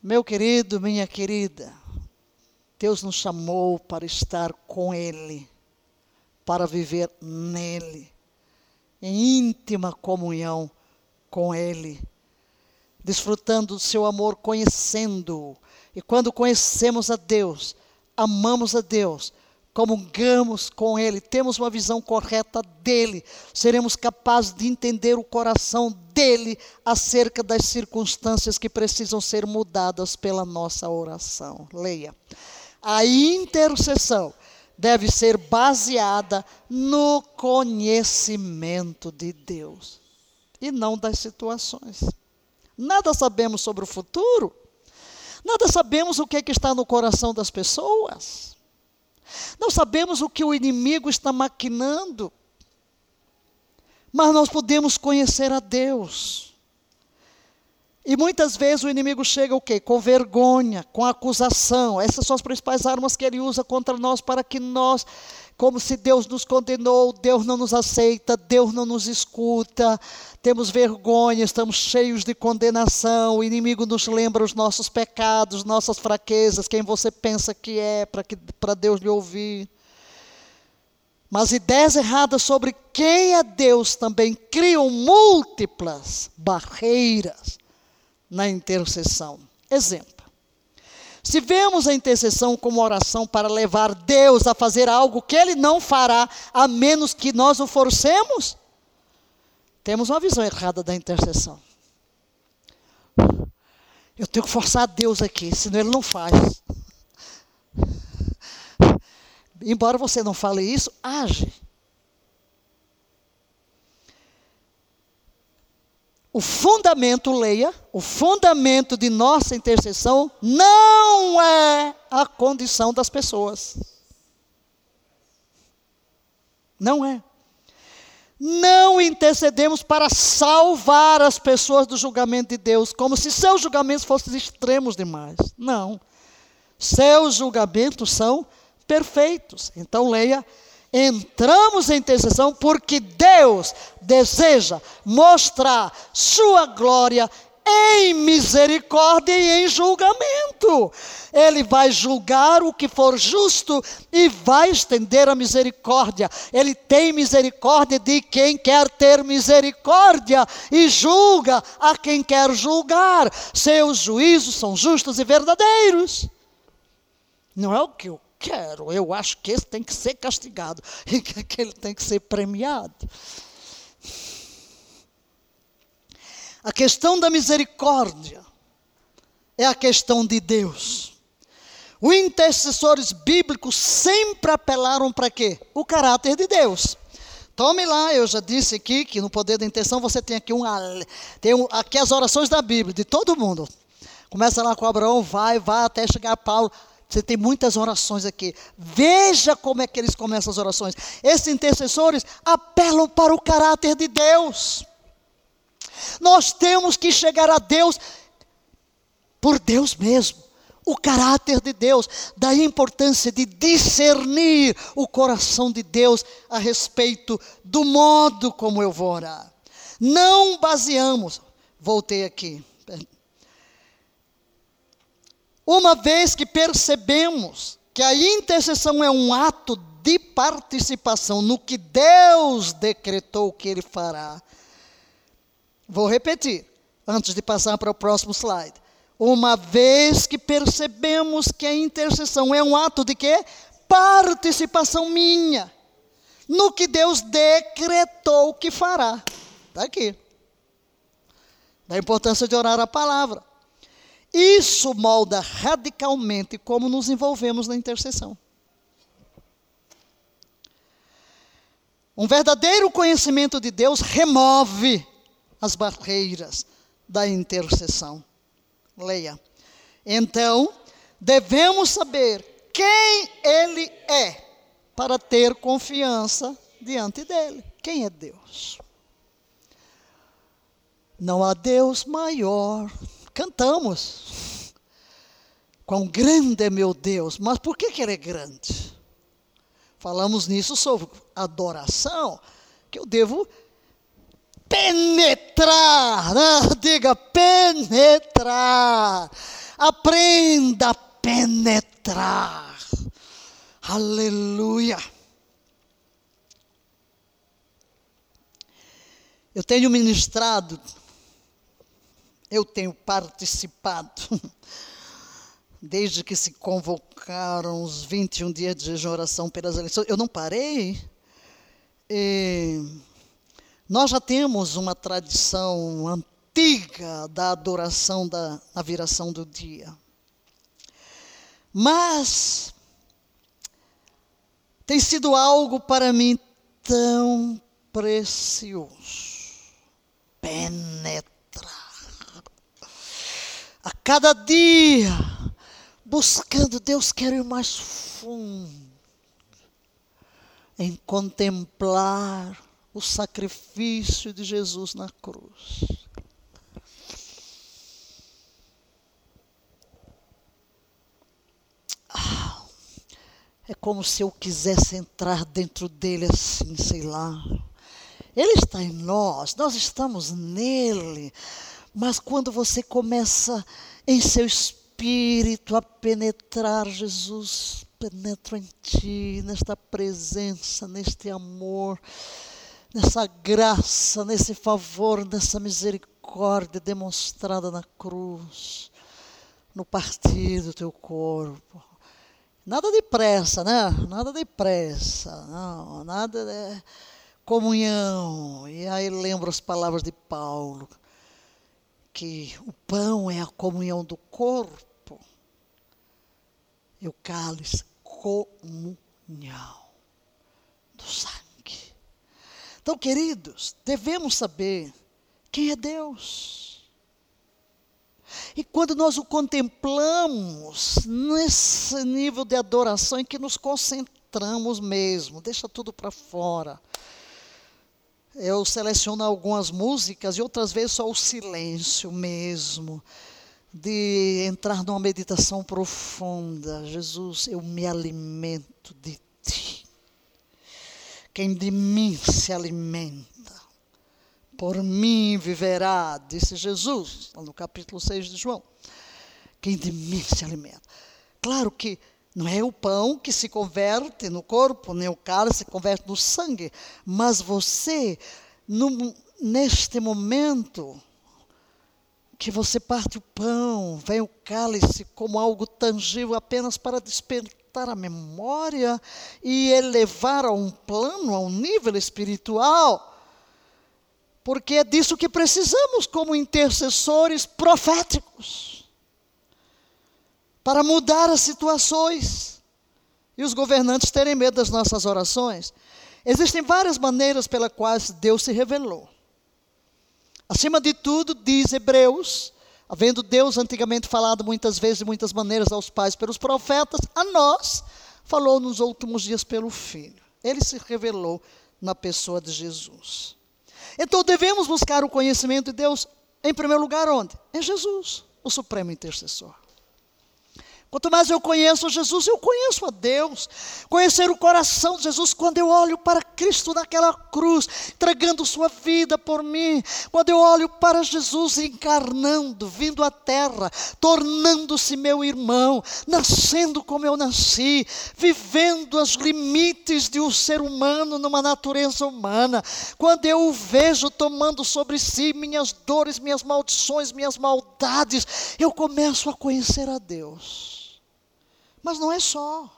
Meu querido, minha querida, Deus nos chamou para estar com Ele, para viver nele, em íntima comunhão com Ele, desfrutando do seu amor, conhecendo-o. E quando conhecemos a Deus, amamos a Deus, comungamos com Ele, temos uma visão correta dele, seremos capazes de entender o coração dele acerca das circunstâncias que precisam ser mudadas pela nossa oração. Leia a intercessão deve ser baseada no conhecimento de Deus e não das situações. Nada sabemos sobre o futuro, nada sabemos o que, é que está no coração das pessoas, não sabemos o que o inimigo está maquinando, mas nós podemos conhecer a Deus. E muitas vezes o inimigo chega o quê? Com vergonha, com acusação. Essas são as principais armas que ele usa contra nós para que nós, como se Deus nos condenou, Deus não nos aceita, Deus não nos escuta, temos vergonha, estamos cheios de condenação, o inimigo nos lembra os nossos pecados, nossas fraquezas, quem você pensa que é, para Deus lhe ouvir. Mas ideias erradas sobre quem é Deus também criam múltiplas barreiras na intercessão. Exemplo. Se vemos a intercessão como oração para levar Deus a fazer algo que Ele não fará, a menos que nós o forcemos, temos uma visão errada da intercessão. Eu tenho que forçar Deus aqui, senão Ele não faz. Embora você não fale isso, age. O fundamento, leia, o fundamento de nossa intercessão não é a condição das pessoas. Não é. Não intercedemos para salvar as pessoas do julgamento de Deus, como se seus julgamentos fossem extremos demais. Não. Seus julgamentos são perfeitos. Então leia entramos em intercessão porque Deus deseja mostrar sua glória em misericórdia e em julgamento. Ele vai julgar o que for justo e vai estender a misericórdia. Ele tem misericórdia de quem quer ter misericórdia e julga a quem quer julgar. Seus juízos são justos e verdadeiros. Não é o que eu quero, eu acho que esse tem que ser castigado e que aquele tem que ser premiado. A questão da misericórdia é a questão de Deus. Os intercessores bíblicos sempre apelaram para quê? O caráter de Deus. Tome lá, eu já disse aqui que no poder da intenção você tem aqui um, tem um, aqui as orações da Bíblia, de todo mundo. Começa lá com Abraão, vai, vai até chegar a Paulo. Você tem muitas orações aqui. Veja como é que eles começam as orações. Esses intercessores apelam para o caráter de Deus. Nós temos que chegar a Deus por Deus mesmo. O caráter de Deus, daí a importância de discernir o coração de Deus a respeito do modo como eu vou orar. Não baseamos, voltei aqui, uma vez que percebemos que a intercessão é um ato de participação no que Deus decretou que Ele fará. Vou repetir, antes de passar para o próximo slide. Uma vez que percebemos que a intercessão é um ato de quê? Participação minha no que Deus decretou que fará. Está aqui. Da importância de orar a palavra. Isso molda radicalmente como nos envolvemos na intercessão. Um verdadeiro conhecimento de Deus remove as barreiras da intercessão. Leia. Então, devemos saber quem Ele é para ter confiança diante dele. Quem é Deus? Não há Deus maior Cantamos. Quão grande é meu Deus, mas por que, que ele é grande? Falamos nisso sobre adoração, que eu devo penetrar, né? diga penetrar, aprenda a penetrar, aleluia. Eu tenho ministrado eu tenho participado, desde que se convocaram os 21 dias de oração pelas eleições, eu não parei. E nós já temos uma tradição antiga da adoração da, na viração do dia. Mas tem sido algo para mim tão precioso. Penetrar a cada dia, buscando Deus, quero ir mais fundo em contemplar o sacrifício de Jesus na cruz. É como se eu quisesse entrar dentro dele assim, sei lá. Ele está em nós, nós estamos nele. Mas quando você começa em seu espírito a penetrar, Jesus penetra em ti, nesta presença, neste amor, nessa graça, nesse favor, nessa misericórdia demonstrada na cruz, no partir do teu corpo. Nada de pressa, né? Nada de pressa, não, nada de comunhão. E aí lembro as palavras de Paulo que o pão é a comunhão do corpo e o cálice, comunhão do sangue. Então, queridos, devemos saber quem é Deus. E quando nós o contemplamos nesse nível de adoração em que nos concentramos mesmo, deixa tudo para fora eu seleciono algumas músicas e outras vezes só o silêncio mesmo, de entrar numa meditação profunda. Jesus, eu me alimento de ti. Quem de mim se alimenta, por mim viverá, disse Jesus, no capítulo 6 de João. Quem de mim se alimenta. Claro que não é o pão que se converte no corpo, nem o cálice se converte no sangue, mas você, no, neste momento, que você parte o pão, vem o cálice como algo tangível apenas para despertar a memória e elevar a um plano, a um nível espiritual. Porque é disso que precisamos como intercessores proféticos para mudar as situações e os governantes terem medo das nossas orações. Existem várias maneiras pelas quais Deus se revelou. Acima de tudo, diz Hebreus, Havendo Deus antigamente falado muitas vezes, de muitas maneiras aos pais pelos profetas, a nós falou nos últimos dias pelo Filho. Ele se revelou na pessoa de Jesus. Então devemos buscar o conhecimento de Deus, em primeiro lugar, onde? Em Jesus, o Supremo Intercessor. Quanto mais eu conheço Jesus, eu conheço a Deus. Conhecer o coração de Jesus quando eu olho para Cristo naquela cruz, entregando sua vida por mim. Quando eu olho para Jesus encarnando, vindo à terra, tornando-se meu irmão, nascendo como eu nasci, vivendo os limites de um ser humano numa natureza humana. Quando eu o vejo tomando sobre si minhas dores, minhas maldições, minhas maldades, eu começo a conhecer a Deus. Mas não é só.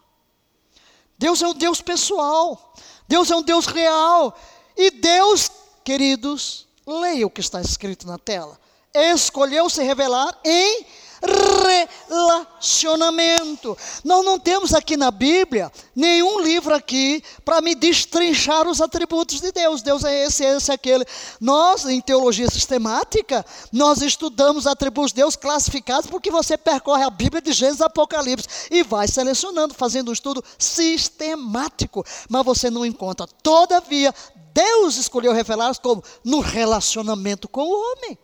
Deus é um Deus pessoal. Deus é um Deus real. E Deus, queridos, leia o que está escrito na tela. Escolheu se revelar em relacionamento. Nós não temos aqui na Bíblia nenhum livro aqui para me destrinchar os atributos de Deus. Deus é esse, esse, aquele. Nós, em teologia sistemática, nós estudamos atributos de Deus classificados porque você percorre a Bíblia de Gênesis a Apocalipse e vai selecionando, fazendo um estudo sistemático. Mas você não encontra. Todavia, Deus escolheu revelar como no relacionamento com o homem.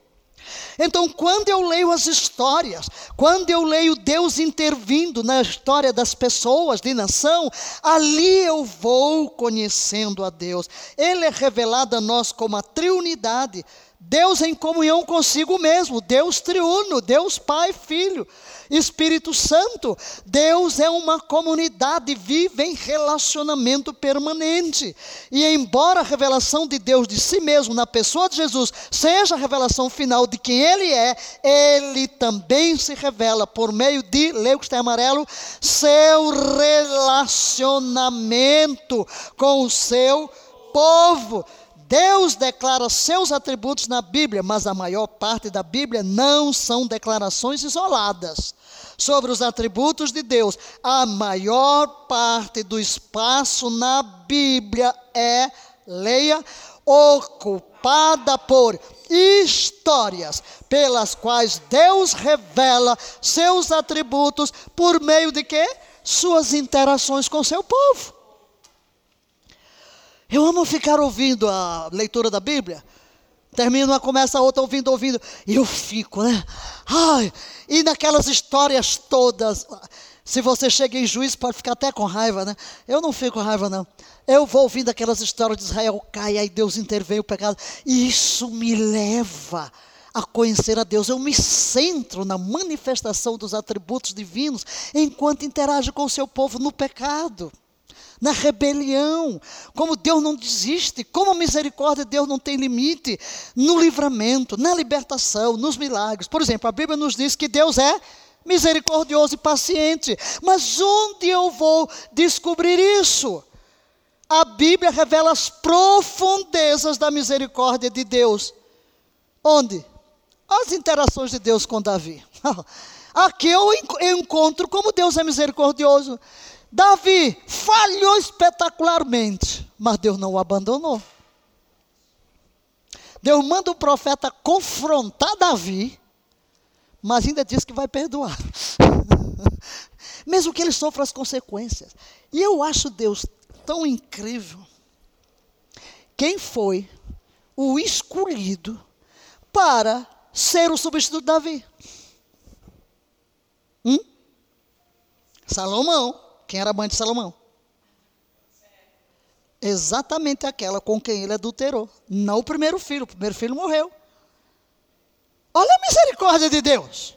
Então, quando eu leio as histórias, quando eu leio Deus intervindo na história das pessoas, de nação, ali eu vou conhecendo a Deus. Ele é revelado a nós como a triunidade, Deus em comunhão consigo mesmo, Deus triuno, Deus Pai, Filho. Espírito Santo. Deus é uma comunidade, vive em relacionamento permanente. E embora a revelação de Deus de si mesmo na pessoa de Jesus seja a revelação final de quem Ele é, Ele também se revela por meio de, leio que está em amarelo, seu relacionamento com o seu povo. Deus declara seus atributos na Bíblia, mas a maior parte da Bíblia não são declarações isoladas sobre os atributos de Deus. A maior parte do espaço na Bíblia é, leia, ocupada por histórias pelas quais Deus revela seus atributos por meio de quê? Suas interações com seu povo. Eu amo ficar ouvindo a leitura da Bíblia. Termina uma, começa a outra, ouvindo, ouvindo. E eu fico, né? Ai, e naquelas histórias todas. Se você chega em juízo, pode ficar até com raiva, né? Eu não fico com raiva, não. Eu vou ouvindo aquelas histórias de Israel cai, aí Deus intervém o pecado. E isso me leva a conhecer a Deus. Eu me centro na manifestação dos atributos divinos enquanto interage com o seu povo no pecado na rebelião, como Deus não desiste, como a misericórdia de Deus não tem limite, no livramento, na libertação, nos milagres. Por exemplo, a Bíblia nos diz que Deus é misericordioso e paciente, mas onde eu vou descobrir isso? A Bíblia revela as profundezas da misericórdia de Deus. Onde? As interações de Deus com Davi. Aqui eu encontro como Deus é misericordioso. Davi falhou espetacularmente, mas Deus não o abandonou. Deus manda o profeta confrontar Davi, mas ainda diz que vai perdoar. Mesmo que ele sofra as consequências. E eu acho Deus tão incrível. Quem foi o escolhido para ser o substituto de Davi? Hum? Salomão. Quem era a mãe de Salomão? Exatamente aquela com quem ele adulterou. Não o primeiro filho, o primeiro filho morreu. Olha a misericórdia de Deus.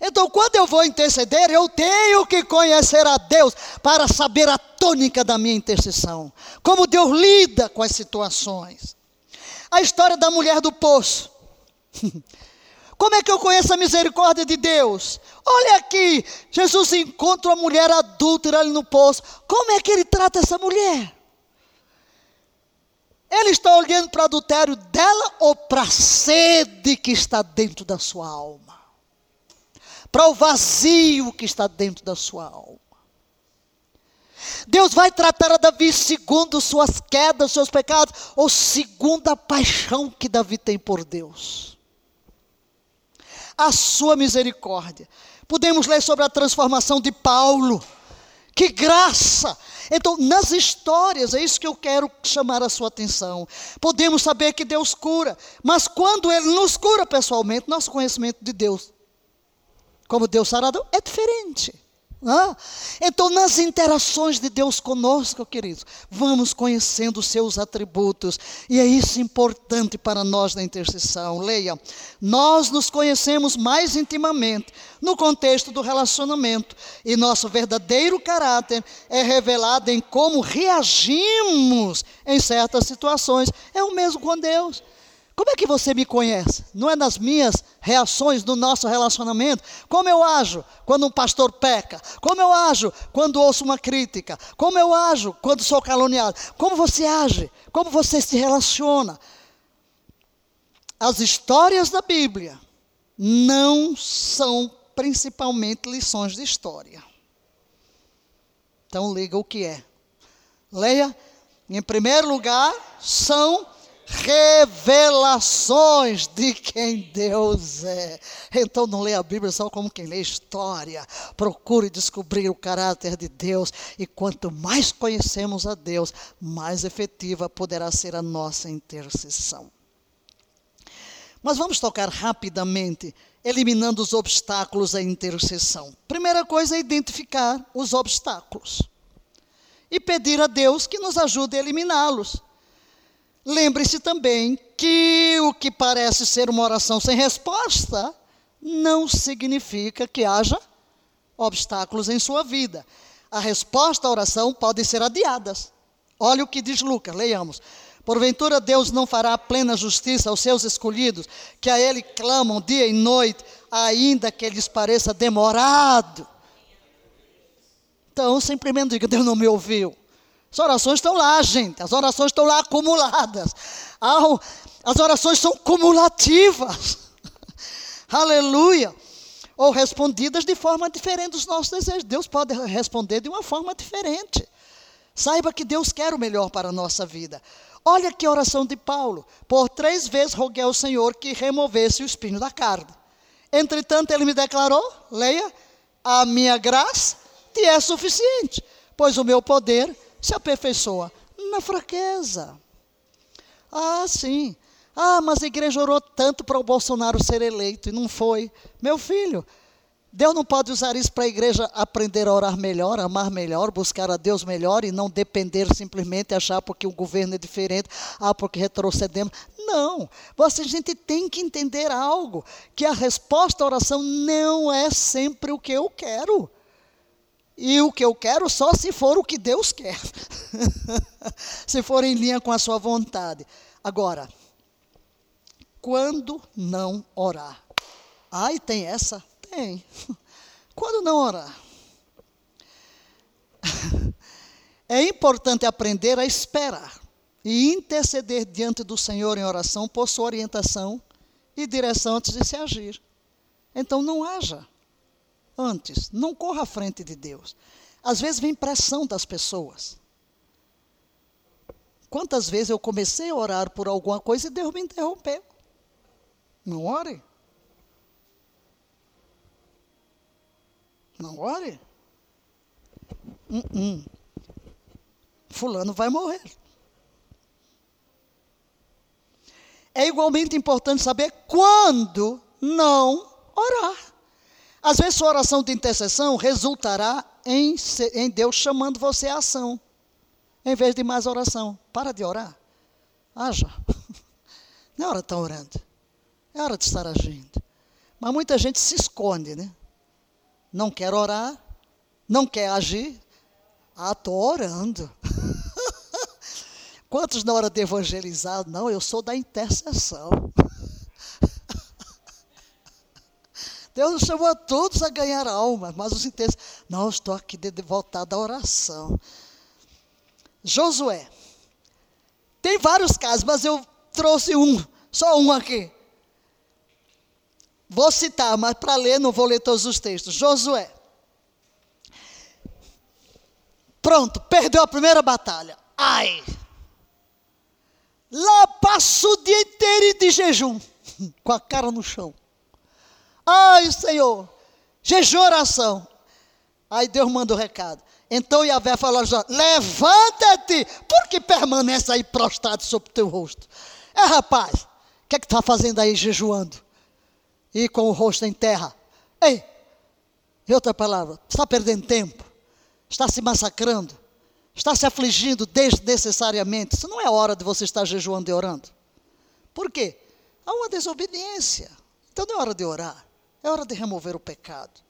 Então, quando eu vou interceder, eu tenho que conhecer a Deus para saber a tônica da minha intercessão. Como Deus lida com as situações. A história da mulher do poço. Como é que eu conheço a misericórdia de Deus? Olha aqui, Jesus encontra uma mulher adúltera ali no poço. Como é que ele trata essa mulher? Ele está olhando para o adultério dela ou para a sede que está dentro da sua alma? Para o vazio que está dentro da sua alma. Deus vai tratar a Davi segundo suas quedas, seus pecados, ou segundo a paixão que Davi tem por Deus. A sua misericórdia. Podemos ler sobre a transformação de Paulo. Que graça! Então, nas histórias, é isso que eu quero chamar a sua atenção. Podemos saber que Deus cura, mas quando Ele nos cura pessoalmente, nosso conhecimento de Deus, como Deus sarador, é diferente. Então, nas interações de Deus conosco, queridos, vamos conhecendo os seus atributos, e é isso importante para nós na intercessão. Leia, nós nos conhecemos mais intimamente no contexto do relacionamento, e nosso verdadeiro caráter é revelado em como reagimos em certas situações. É o mesmo com Deus. Como é que você me conhece? Não é nas minhas reações no nosso relacionamento? Como eu ajo quando um pastor peca? Como eu ajo quando ouço uma crítica? Como eu ajo quando sou caluniado? Como você age? Como você se relaciona? As histórias da Bíblia não são principalmente lições de história. Então liga o que é. Leia. Em primeiro lugar, são revelações de quem Deus é. Então não leia a Bíblia só como quem lê história. Procure descobrir o caráter de Deus e quanto mais conhecemos a Deus, mais efetiva poderá ser a nossa intercessão. Mas vamos tocar rapidamente, eliminando os obstáculos à intercessão. Primeira coisa é identificar os obstáculos e pedir a Deus que nos ajude a eliminá-los. Lembre-se também que o que parece ser uma oração sem resposta não significa que haja obstáculos em sua vida. A resposta à oração pode ser adiadas. Olha o que diz Lucas, leiamos. Porventura Deus não fará plena justiça aos seus escolhidos, que a Ele clamam dia e noite, ainda que lhes pareça demorado. Então, simplesmente diga: Deus não me ouviu. As orações estão lá, gente. As orações estão lá acumuladas. As orações são cumulativas. Aleluia. Ou respondidas de forma diferente dos nossos desejos. Deus pode responder de uma forma diferente. Saiba que Deus quer o melhor para a nossa vida. Olha que oração de Paulo. Por três vezes roguei ao Senhor que removesse o espinho da carne. Entretanto, ele me declarou: leia, a minha graça te é suficiente, pois o meu poder se aperfeiçoa? Na fraqueza. Ah, sim. Ah, mas a igreja orou tanto para o Bolsonaro ser eleito e não foi. Meu filho, Deus não pode usar isso para a igreja aprender a orar melhor, amar melhor, buscar a Deus melhor e não depender simplesmente achar porque o governo é diferente, ah, porque retrocedemos. Não. Você, a gente tem que entender algo, que a resposta à oração não é sempre o que eu quero. E o que eu quero só se for o que Deus quer. se for em linha com a sua vontade. Agora, quando não orar? Ai, tem essa? Tem. Quando não orar? É importante aprender a esperar e interceder diante do Senhor em oração por sua orientação e direção antes de se agir. Então não haja antes. Não corra à frente de Deus. Às vezes vem pressão das pessoas. Quantas vezes eu comecei a orar por alguma coisa e Deus me interrompeu? Não ore. Não ore. Uh -uh. Fulano vai morrer. É igualmente importante saber quando não orar. Às vezes, sua oração de intercessão resultará em, em Deus chamando você à ação, em vez de mais oração. Para de orar. Haja. Não é hora de estar orando. É hora de estar agindo. Mas muita gente se esconde, né? Não quer orar, não quer agir. Ah, estou orando. Quantos na hora de evangelizar? Não, eu sou da intercessão. Deus chamou a todos a ganhar almas, mas os inteiros, não, estou aqui de, de voltado à oração. Josué. Tem vários casos, mas eu trouxe um, só um aqui. Vou citar, mas para ler, não vou ler todos os textos. Josué. Pronto, perdeu a primeira batalha. Ai! Lá passou o dia inteiro de jejum, com a cara no chão. Ai, Senhor, jejum oração. Aí Deus manda o recado. Então Yahvé falou: levanta-te, porque permanece aí prostrado sobre o teu rosto. É rapaz, o que é que está fazendo aí jejuando? E com o rosto em terra. Ei, em outra palavra, está perdendo tempo, está se massacrando, está se afligindo desnecessariamente. Isso não é hora de você estar jejuando e orando. Por quê? Há uma desobediência. Então não é hora de orar, é hora de remover o pecado.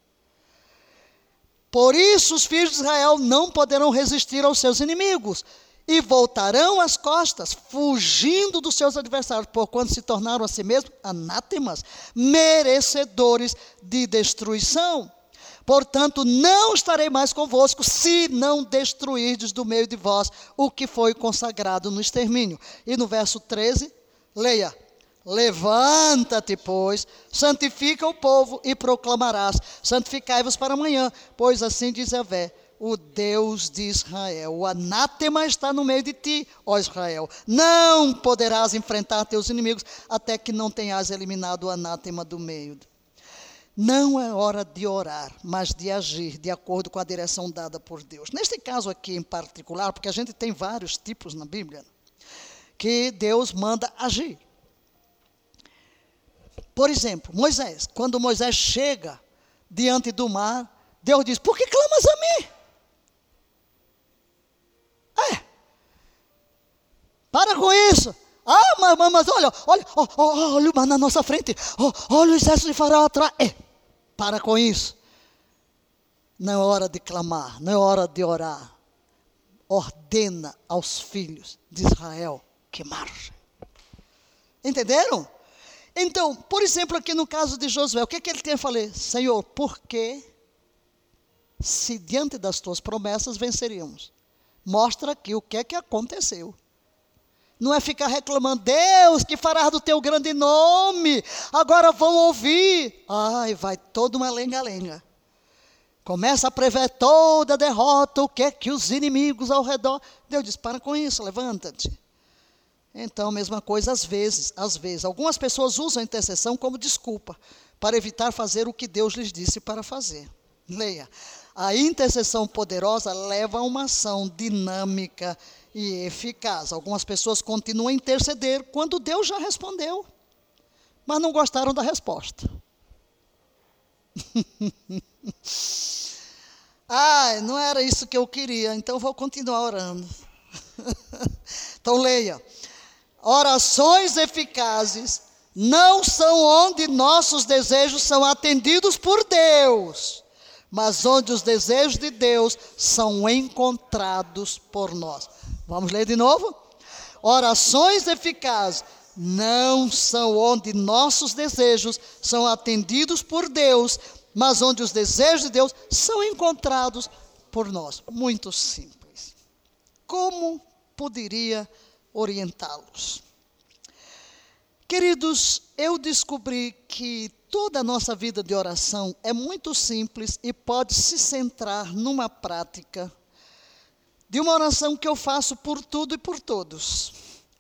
Por isso os filhos de Israel não poderão resistir aos seus inimigos e voltarão as costas, fugindo dos seus adversários, por quando se tornaram a si mesmos anátemas, merecedores de destruição. Portanto, não estarei mais convosco, se não destruirdes do meio de vós o que foi consagrado no extermínio. E no verso 13, leia. Levanta-te, pois, santifica o povo e proclamarás: santificai-vos para amanhã, pois assim diz Vé, o Deus de Israel. O anátema está no meio de ti, ó Israel. Não poderás enfrentar teus inimigos até que não tenhas eliminado o anátema do meio. Não é hora de orar, mas de agir de acordo com a direção dada por Deus. Neste caso aqui em particular, porque a gente tem vários tipos na Bíblia, que Deus manda agir. Por exemplo, Moisés, quando Moisés chega diante do mar, Deus diz: Por que clamas a mim? É. Para com isso. Ah, mas, mas olha, olha, olha, olha o mar na nossa frente. Olha o exército de faraó atrás. É. Para com isso. Não é hora de clamar, não é hora de orar. Ordena aos filhos de Israel que marchem. Entenderam? Então, por exemplo, aqui no caso de Josué, o que, é que ele tem a falar? Senhor, por que, se diante das tuas promessas venceríamos? Mostra aqui o que é que aconteceu. Não é ficar reclamando, Deus, que farás do teu grande nome, agora vão ouvir. Ai, vai toda uma lenga-lenga. Começa a prever toda a derrota, o que é que os inimigos ao redor. Deus diz: para com isso, levanta-te. Então, mesma coisa às vezes, às vezes. Algumas pessoas usam a intercessão como desculpa para evitar fazer o que Deus lhes disse para fazer. Leia. A intercessão poderosa leva a uma ação dinâmica e eficaz. Algumas pessoas continuam a interceder quando Deus já respondeu, mas não gostaram da resposta. Ai, não era isso que eu queria, então vou continuar orando. então leia. Orações eficazes não são onde nossos desejos são atendidos por Deus, mas onde os desejos de Deus são encontrados por nós. Vamos ler de novo? Orações eficazes não são onde nossos desejos são atendidos por Deus, mas onde os desejos de Deus são encontrados por nós. Muito simples. Como poderia orientá-los. Queridos, eu descobri que toda a nossa vida de oração é muito simples e pode se centrar numa prática de uma oração que eu faço por tudo e por todos.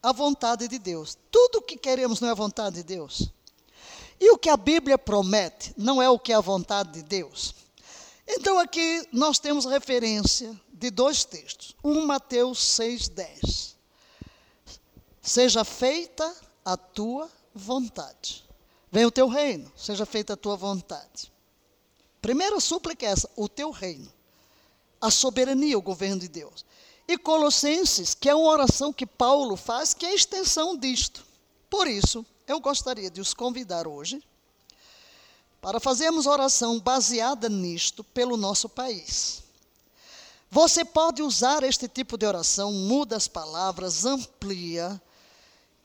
A vontade de Deus. Tudo o que queremos não é a vontade de Deus. E o que a Bíblia promete não é o que é a vontade de Deus. Então aqui nós temos referência de dois textos. Um Mateus 6,10. Seja feita a tua vontade. Venha o teu reino, seja feita a tua vontade. Primeira súplica é essa, o teu reino. A soberania, o governo de Deus. E Colossenses, que é uma oração que Paulo faz, que é a extensão disto. Por isso, eu gostaria de os convidar hoje para fazermos oração baseada nisto pelo nosso país. Você pode usar este tipo de oração, muda as palavras, amplia,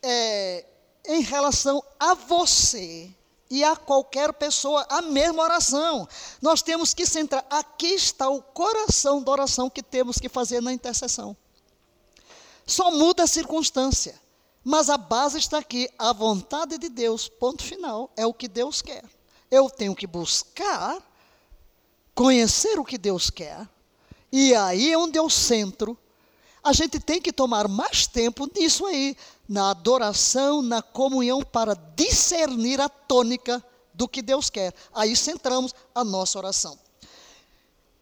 é, em relação a você e a qualquer pessoa a mesma oração. Nós temos que centrar. Aqui está o coração da oração que temos que fazer na intercessão. Só muda a circunstância. Mas a base está aqui, a vontade de Deus, ponto final, é o que Deus quer. Eu tenho que buscar, conhecer o que Deus quer, e aí é onde eu centro a gente tem que tomar mais tempo nisso aí, na adoração, na comunhão, para discernir a tônica do que Deus quer. Aí centramos a nossa oração.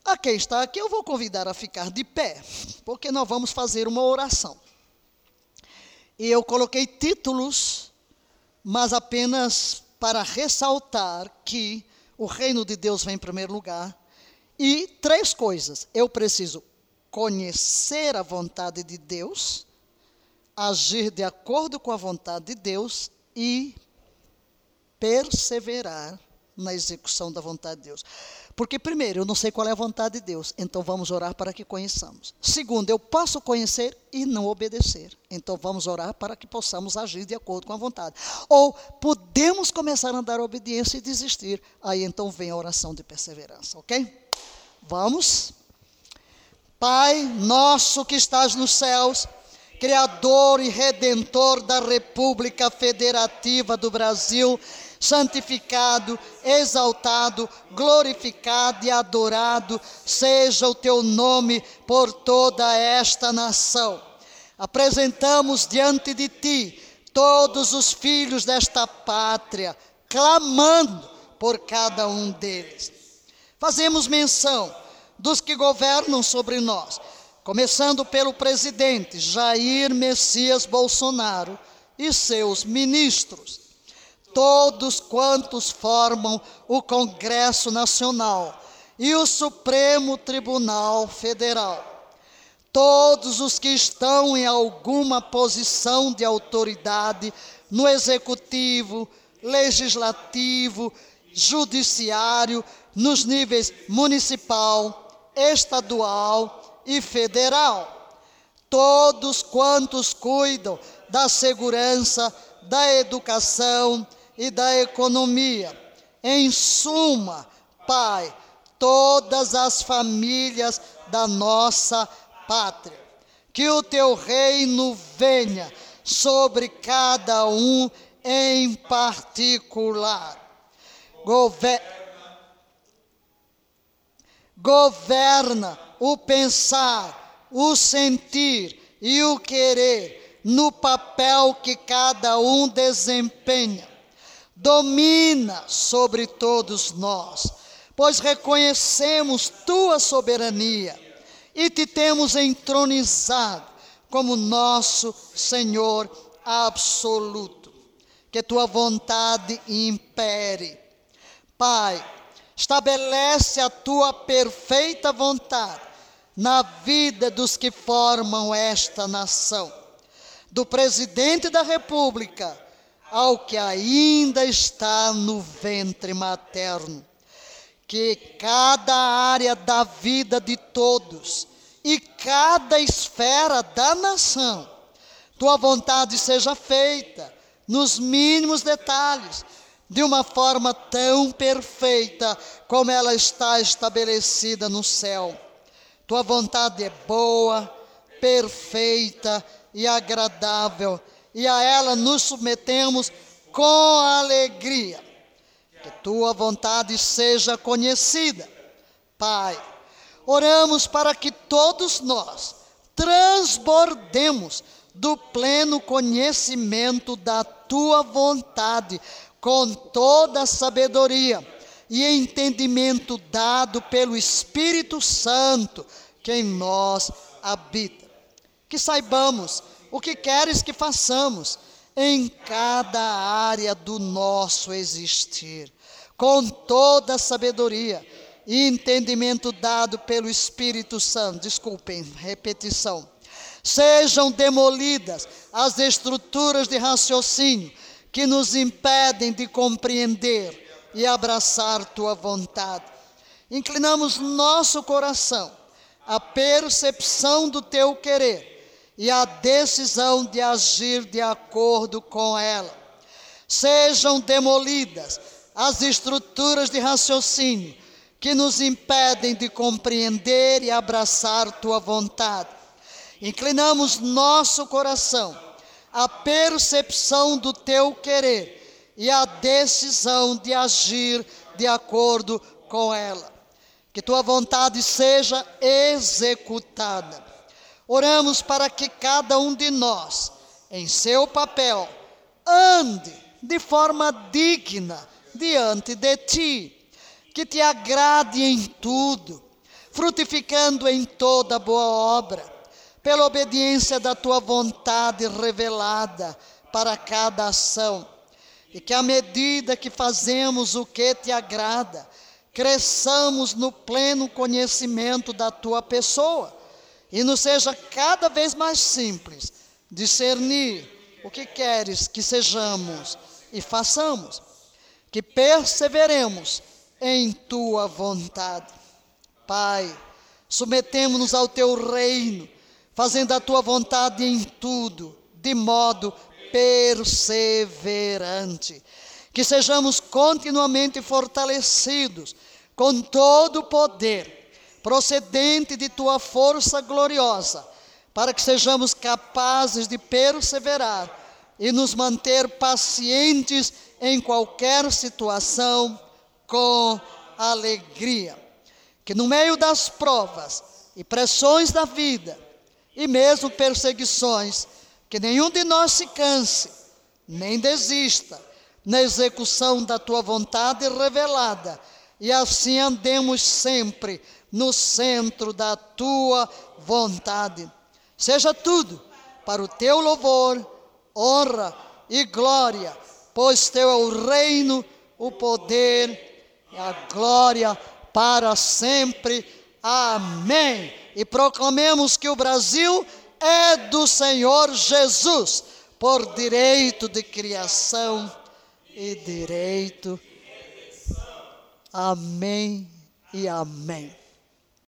A quem está aqui, eu vou convidar a ficar de pé, porque nós vamos fazer uma oração. E eu coloquei títulos, mas apenas para ressaltar que o reino de Deus vem em primeiro lugar. E três coisas: eu preciso conhecer a vontade de Deus, agir de acordo com a vontade de Deus e perseverar na execução da vontade de Deus. Porque, primeiro, eu não sei qual é a vontade de Deus, então vamos orar para que conheçamos. Segundo, eu posso conhecer e não obedecer, então vamos orar para que possamos agir de acordo com a vontade. Ou podemos começar a andar a obediência e desistir, aí então vem a oração de perseverança, ok? Vamos. Pai nosso que estás nos céus, Criador e Redentor da República Federativa do Brasil, santificado, exaltado, glorificado e adorado seja o teu nome por toda esta nação. Apresentamos diante de ti todos os filhos desta pátria, clamando por cada um deles. Fazemos menção dos que governam sobre nós, começando pelo presidente Jair Messias Bolsonaro e seus ministros todos quantos formam o Congresso Nacional e o Supremo Tribunal Federal. Todos os que estão em alguma posição de autoridade no executivo, legislativo, judiciário, nos níveis municipal, estadual e federal. Todos quantos cuidam da segurança, da educação, e da economia. Em suma, Pai, todas as famílias da nossa pátria. Que o teu reino venha sobre cada um em particular. Gover governa o pensar, o sentir e o querer no papel que cada um desempenha domina sobre todos nós, pois reconhecemos tua soberania e te temos entronizado como nosso Senhor absoluto. Que tua vontade impere. Pai, estabelece a tua perfeita vontade na vida dos que formam esta nação, do presidente da República ao que ainda está no ventre materno. Que cada área da vida de todos e cada esfera da nação, tua vontade seja feita nos mínimos detalhes, de uma forma tão perfeita como ela está estabelecida no céu. Tua vontade é boa, perfeita e agradável e a ela nos submetemos com alegria. Que tua vontade seja conhecida. Pai, oramos para que todos nós transbordemos do pleno conhecimento da tua vontade, com toda a sabedoria e entendimento dado pelo Espírito Santo que em nós habita. Que saibamos o que queres que façamos em cada área do nosso existir, com toda a sabedoria e entendimento dado pelo Espírito Santo. Desculpem, repetição. Sejam demolidas as estruturas de raciocínio que nos impedem de compreender e abraçar tua vontade. Inclinamos nosso coração à percepção do teu querer e a decisão de agir de acordo com ela. Sejam demolidas as estruturas de raciocínio que nos impedem de compreender e abraçar tua vontade. Inclinamos nosso coração à percepção do teu querer e à decisão de agir de acordo com ela. Que tua vontade seja executada Oramos para que cada um de nós, em seu papel, ande de forma digna diante de ti, que te agrade em tudo, frutificando em toda boa obra, pela obediência da tua vontade revelada para cada ação, e que à medida que fazemos o que te agrada, cresçamos no pleno conhecimento da tua pessoa e nos seja cada vez mais simples discernir o que queres que sejamos e façamos, que perseveremos em tua vontade. Pai, submetemos-nos ao teu reino, fazendo a tua vontade em tudo, de modo perseverante. Que sejamos continuamente fortalecidos com todo o poder procedente de tua força gloriosa, para que sejamos capazes de perseverar e nos manter pacientes em qualquer situação com alegria. Que no meio das provas e pressões da vida, e mesmo perseguições, que nenhum de nós se canse, nem desista na execução da tua vontade revelada, e assim andemos sempre no centro da tua vontade. Seja tudo para o teu louvor, honra e glória, pois teu é o reino, o poder e a glória para sempre. Amém. E proclamemos que o Brasil é do Senhor Jesus, por direito de criação e direito. Amém e amém.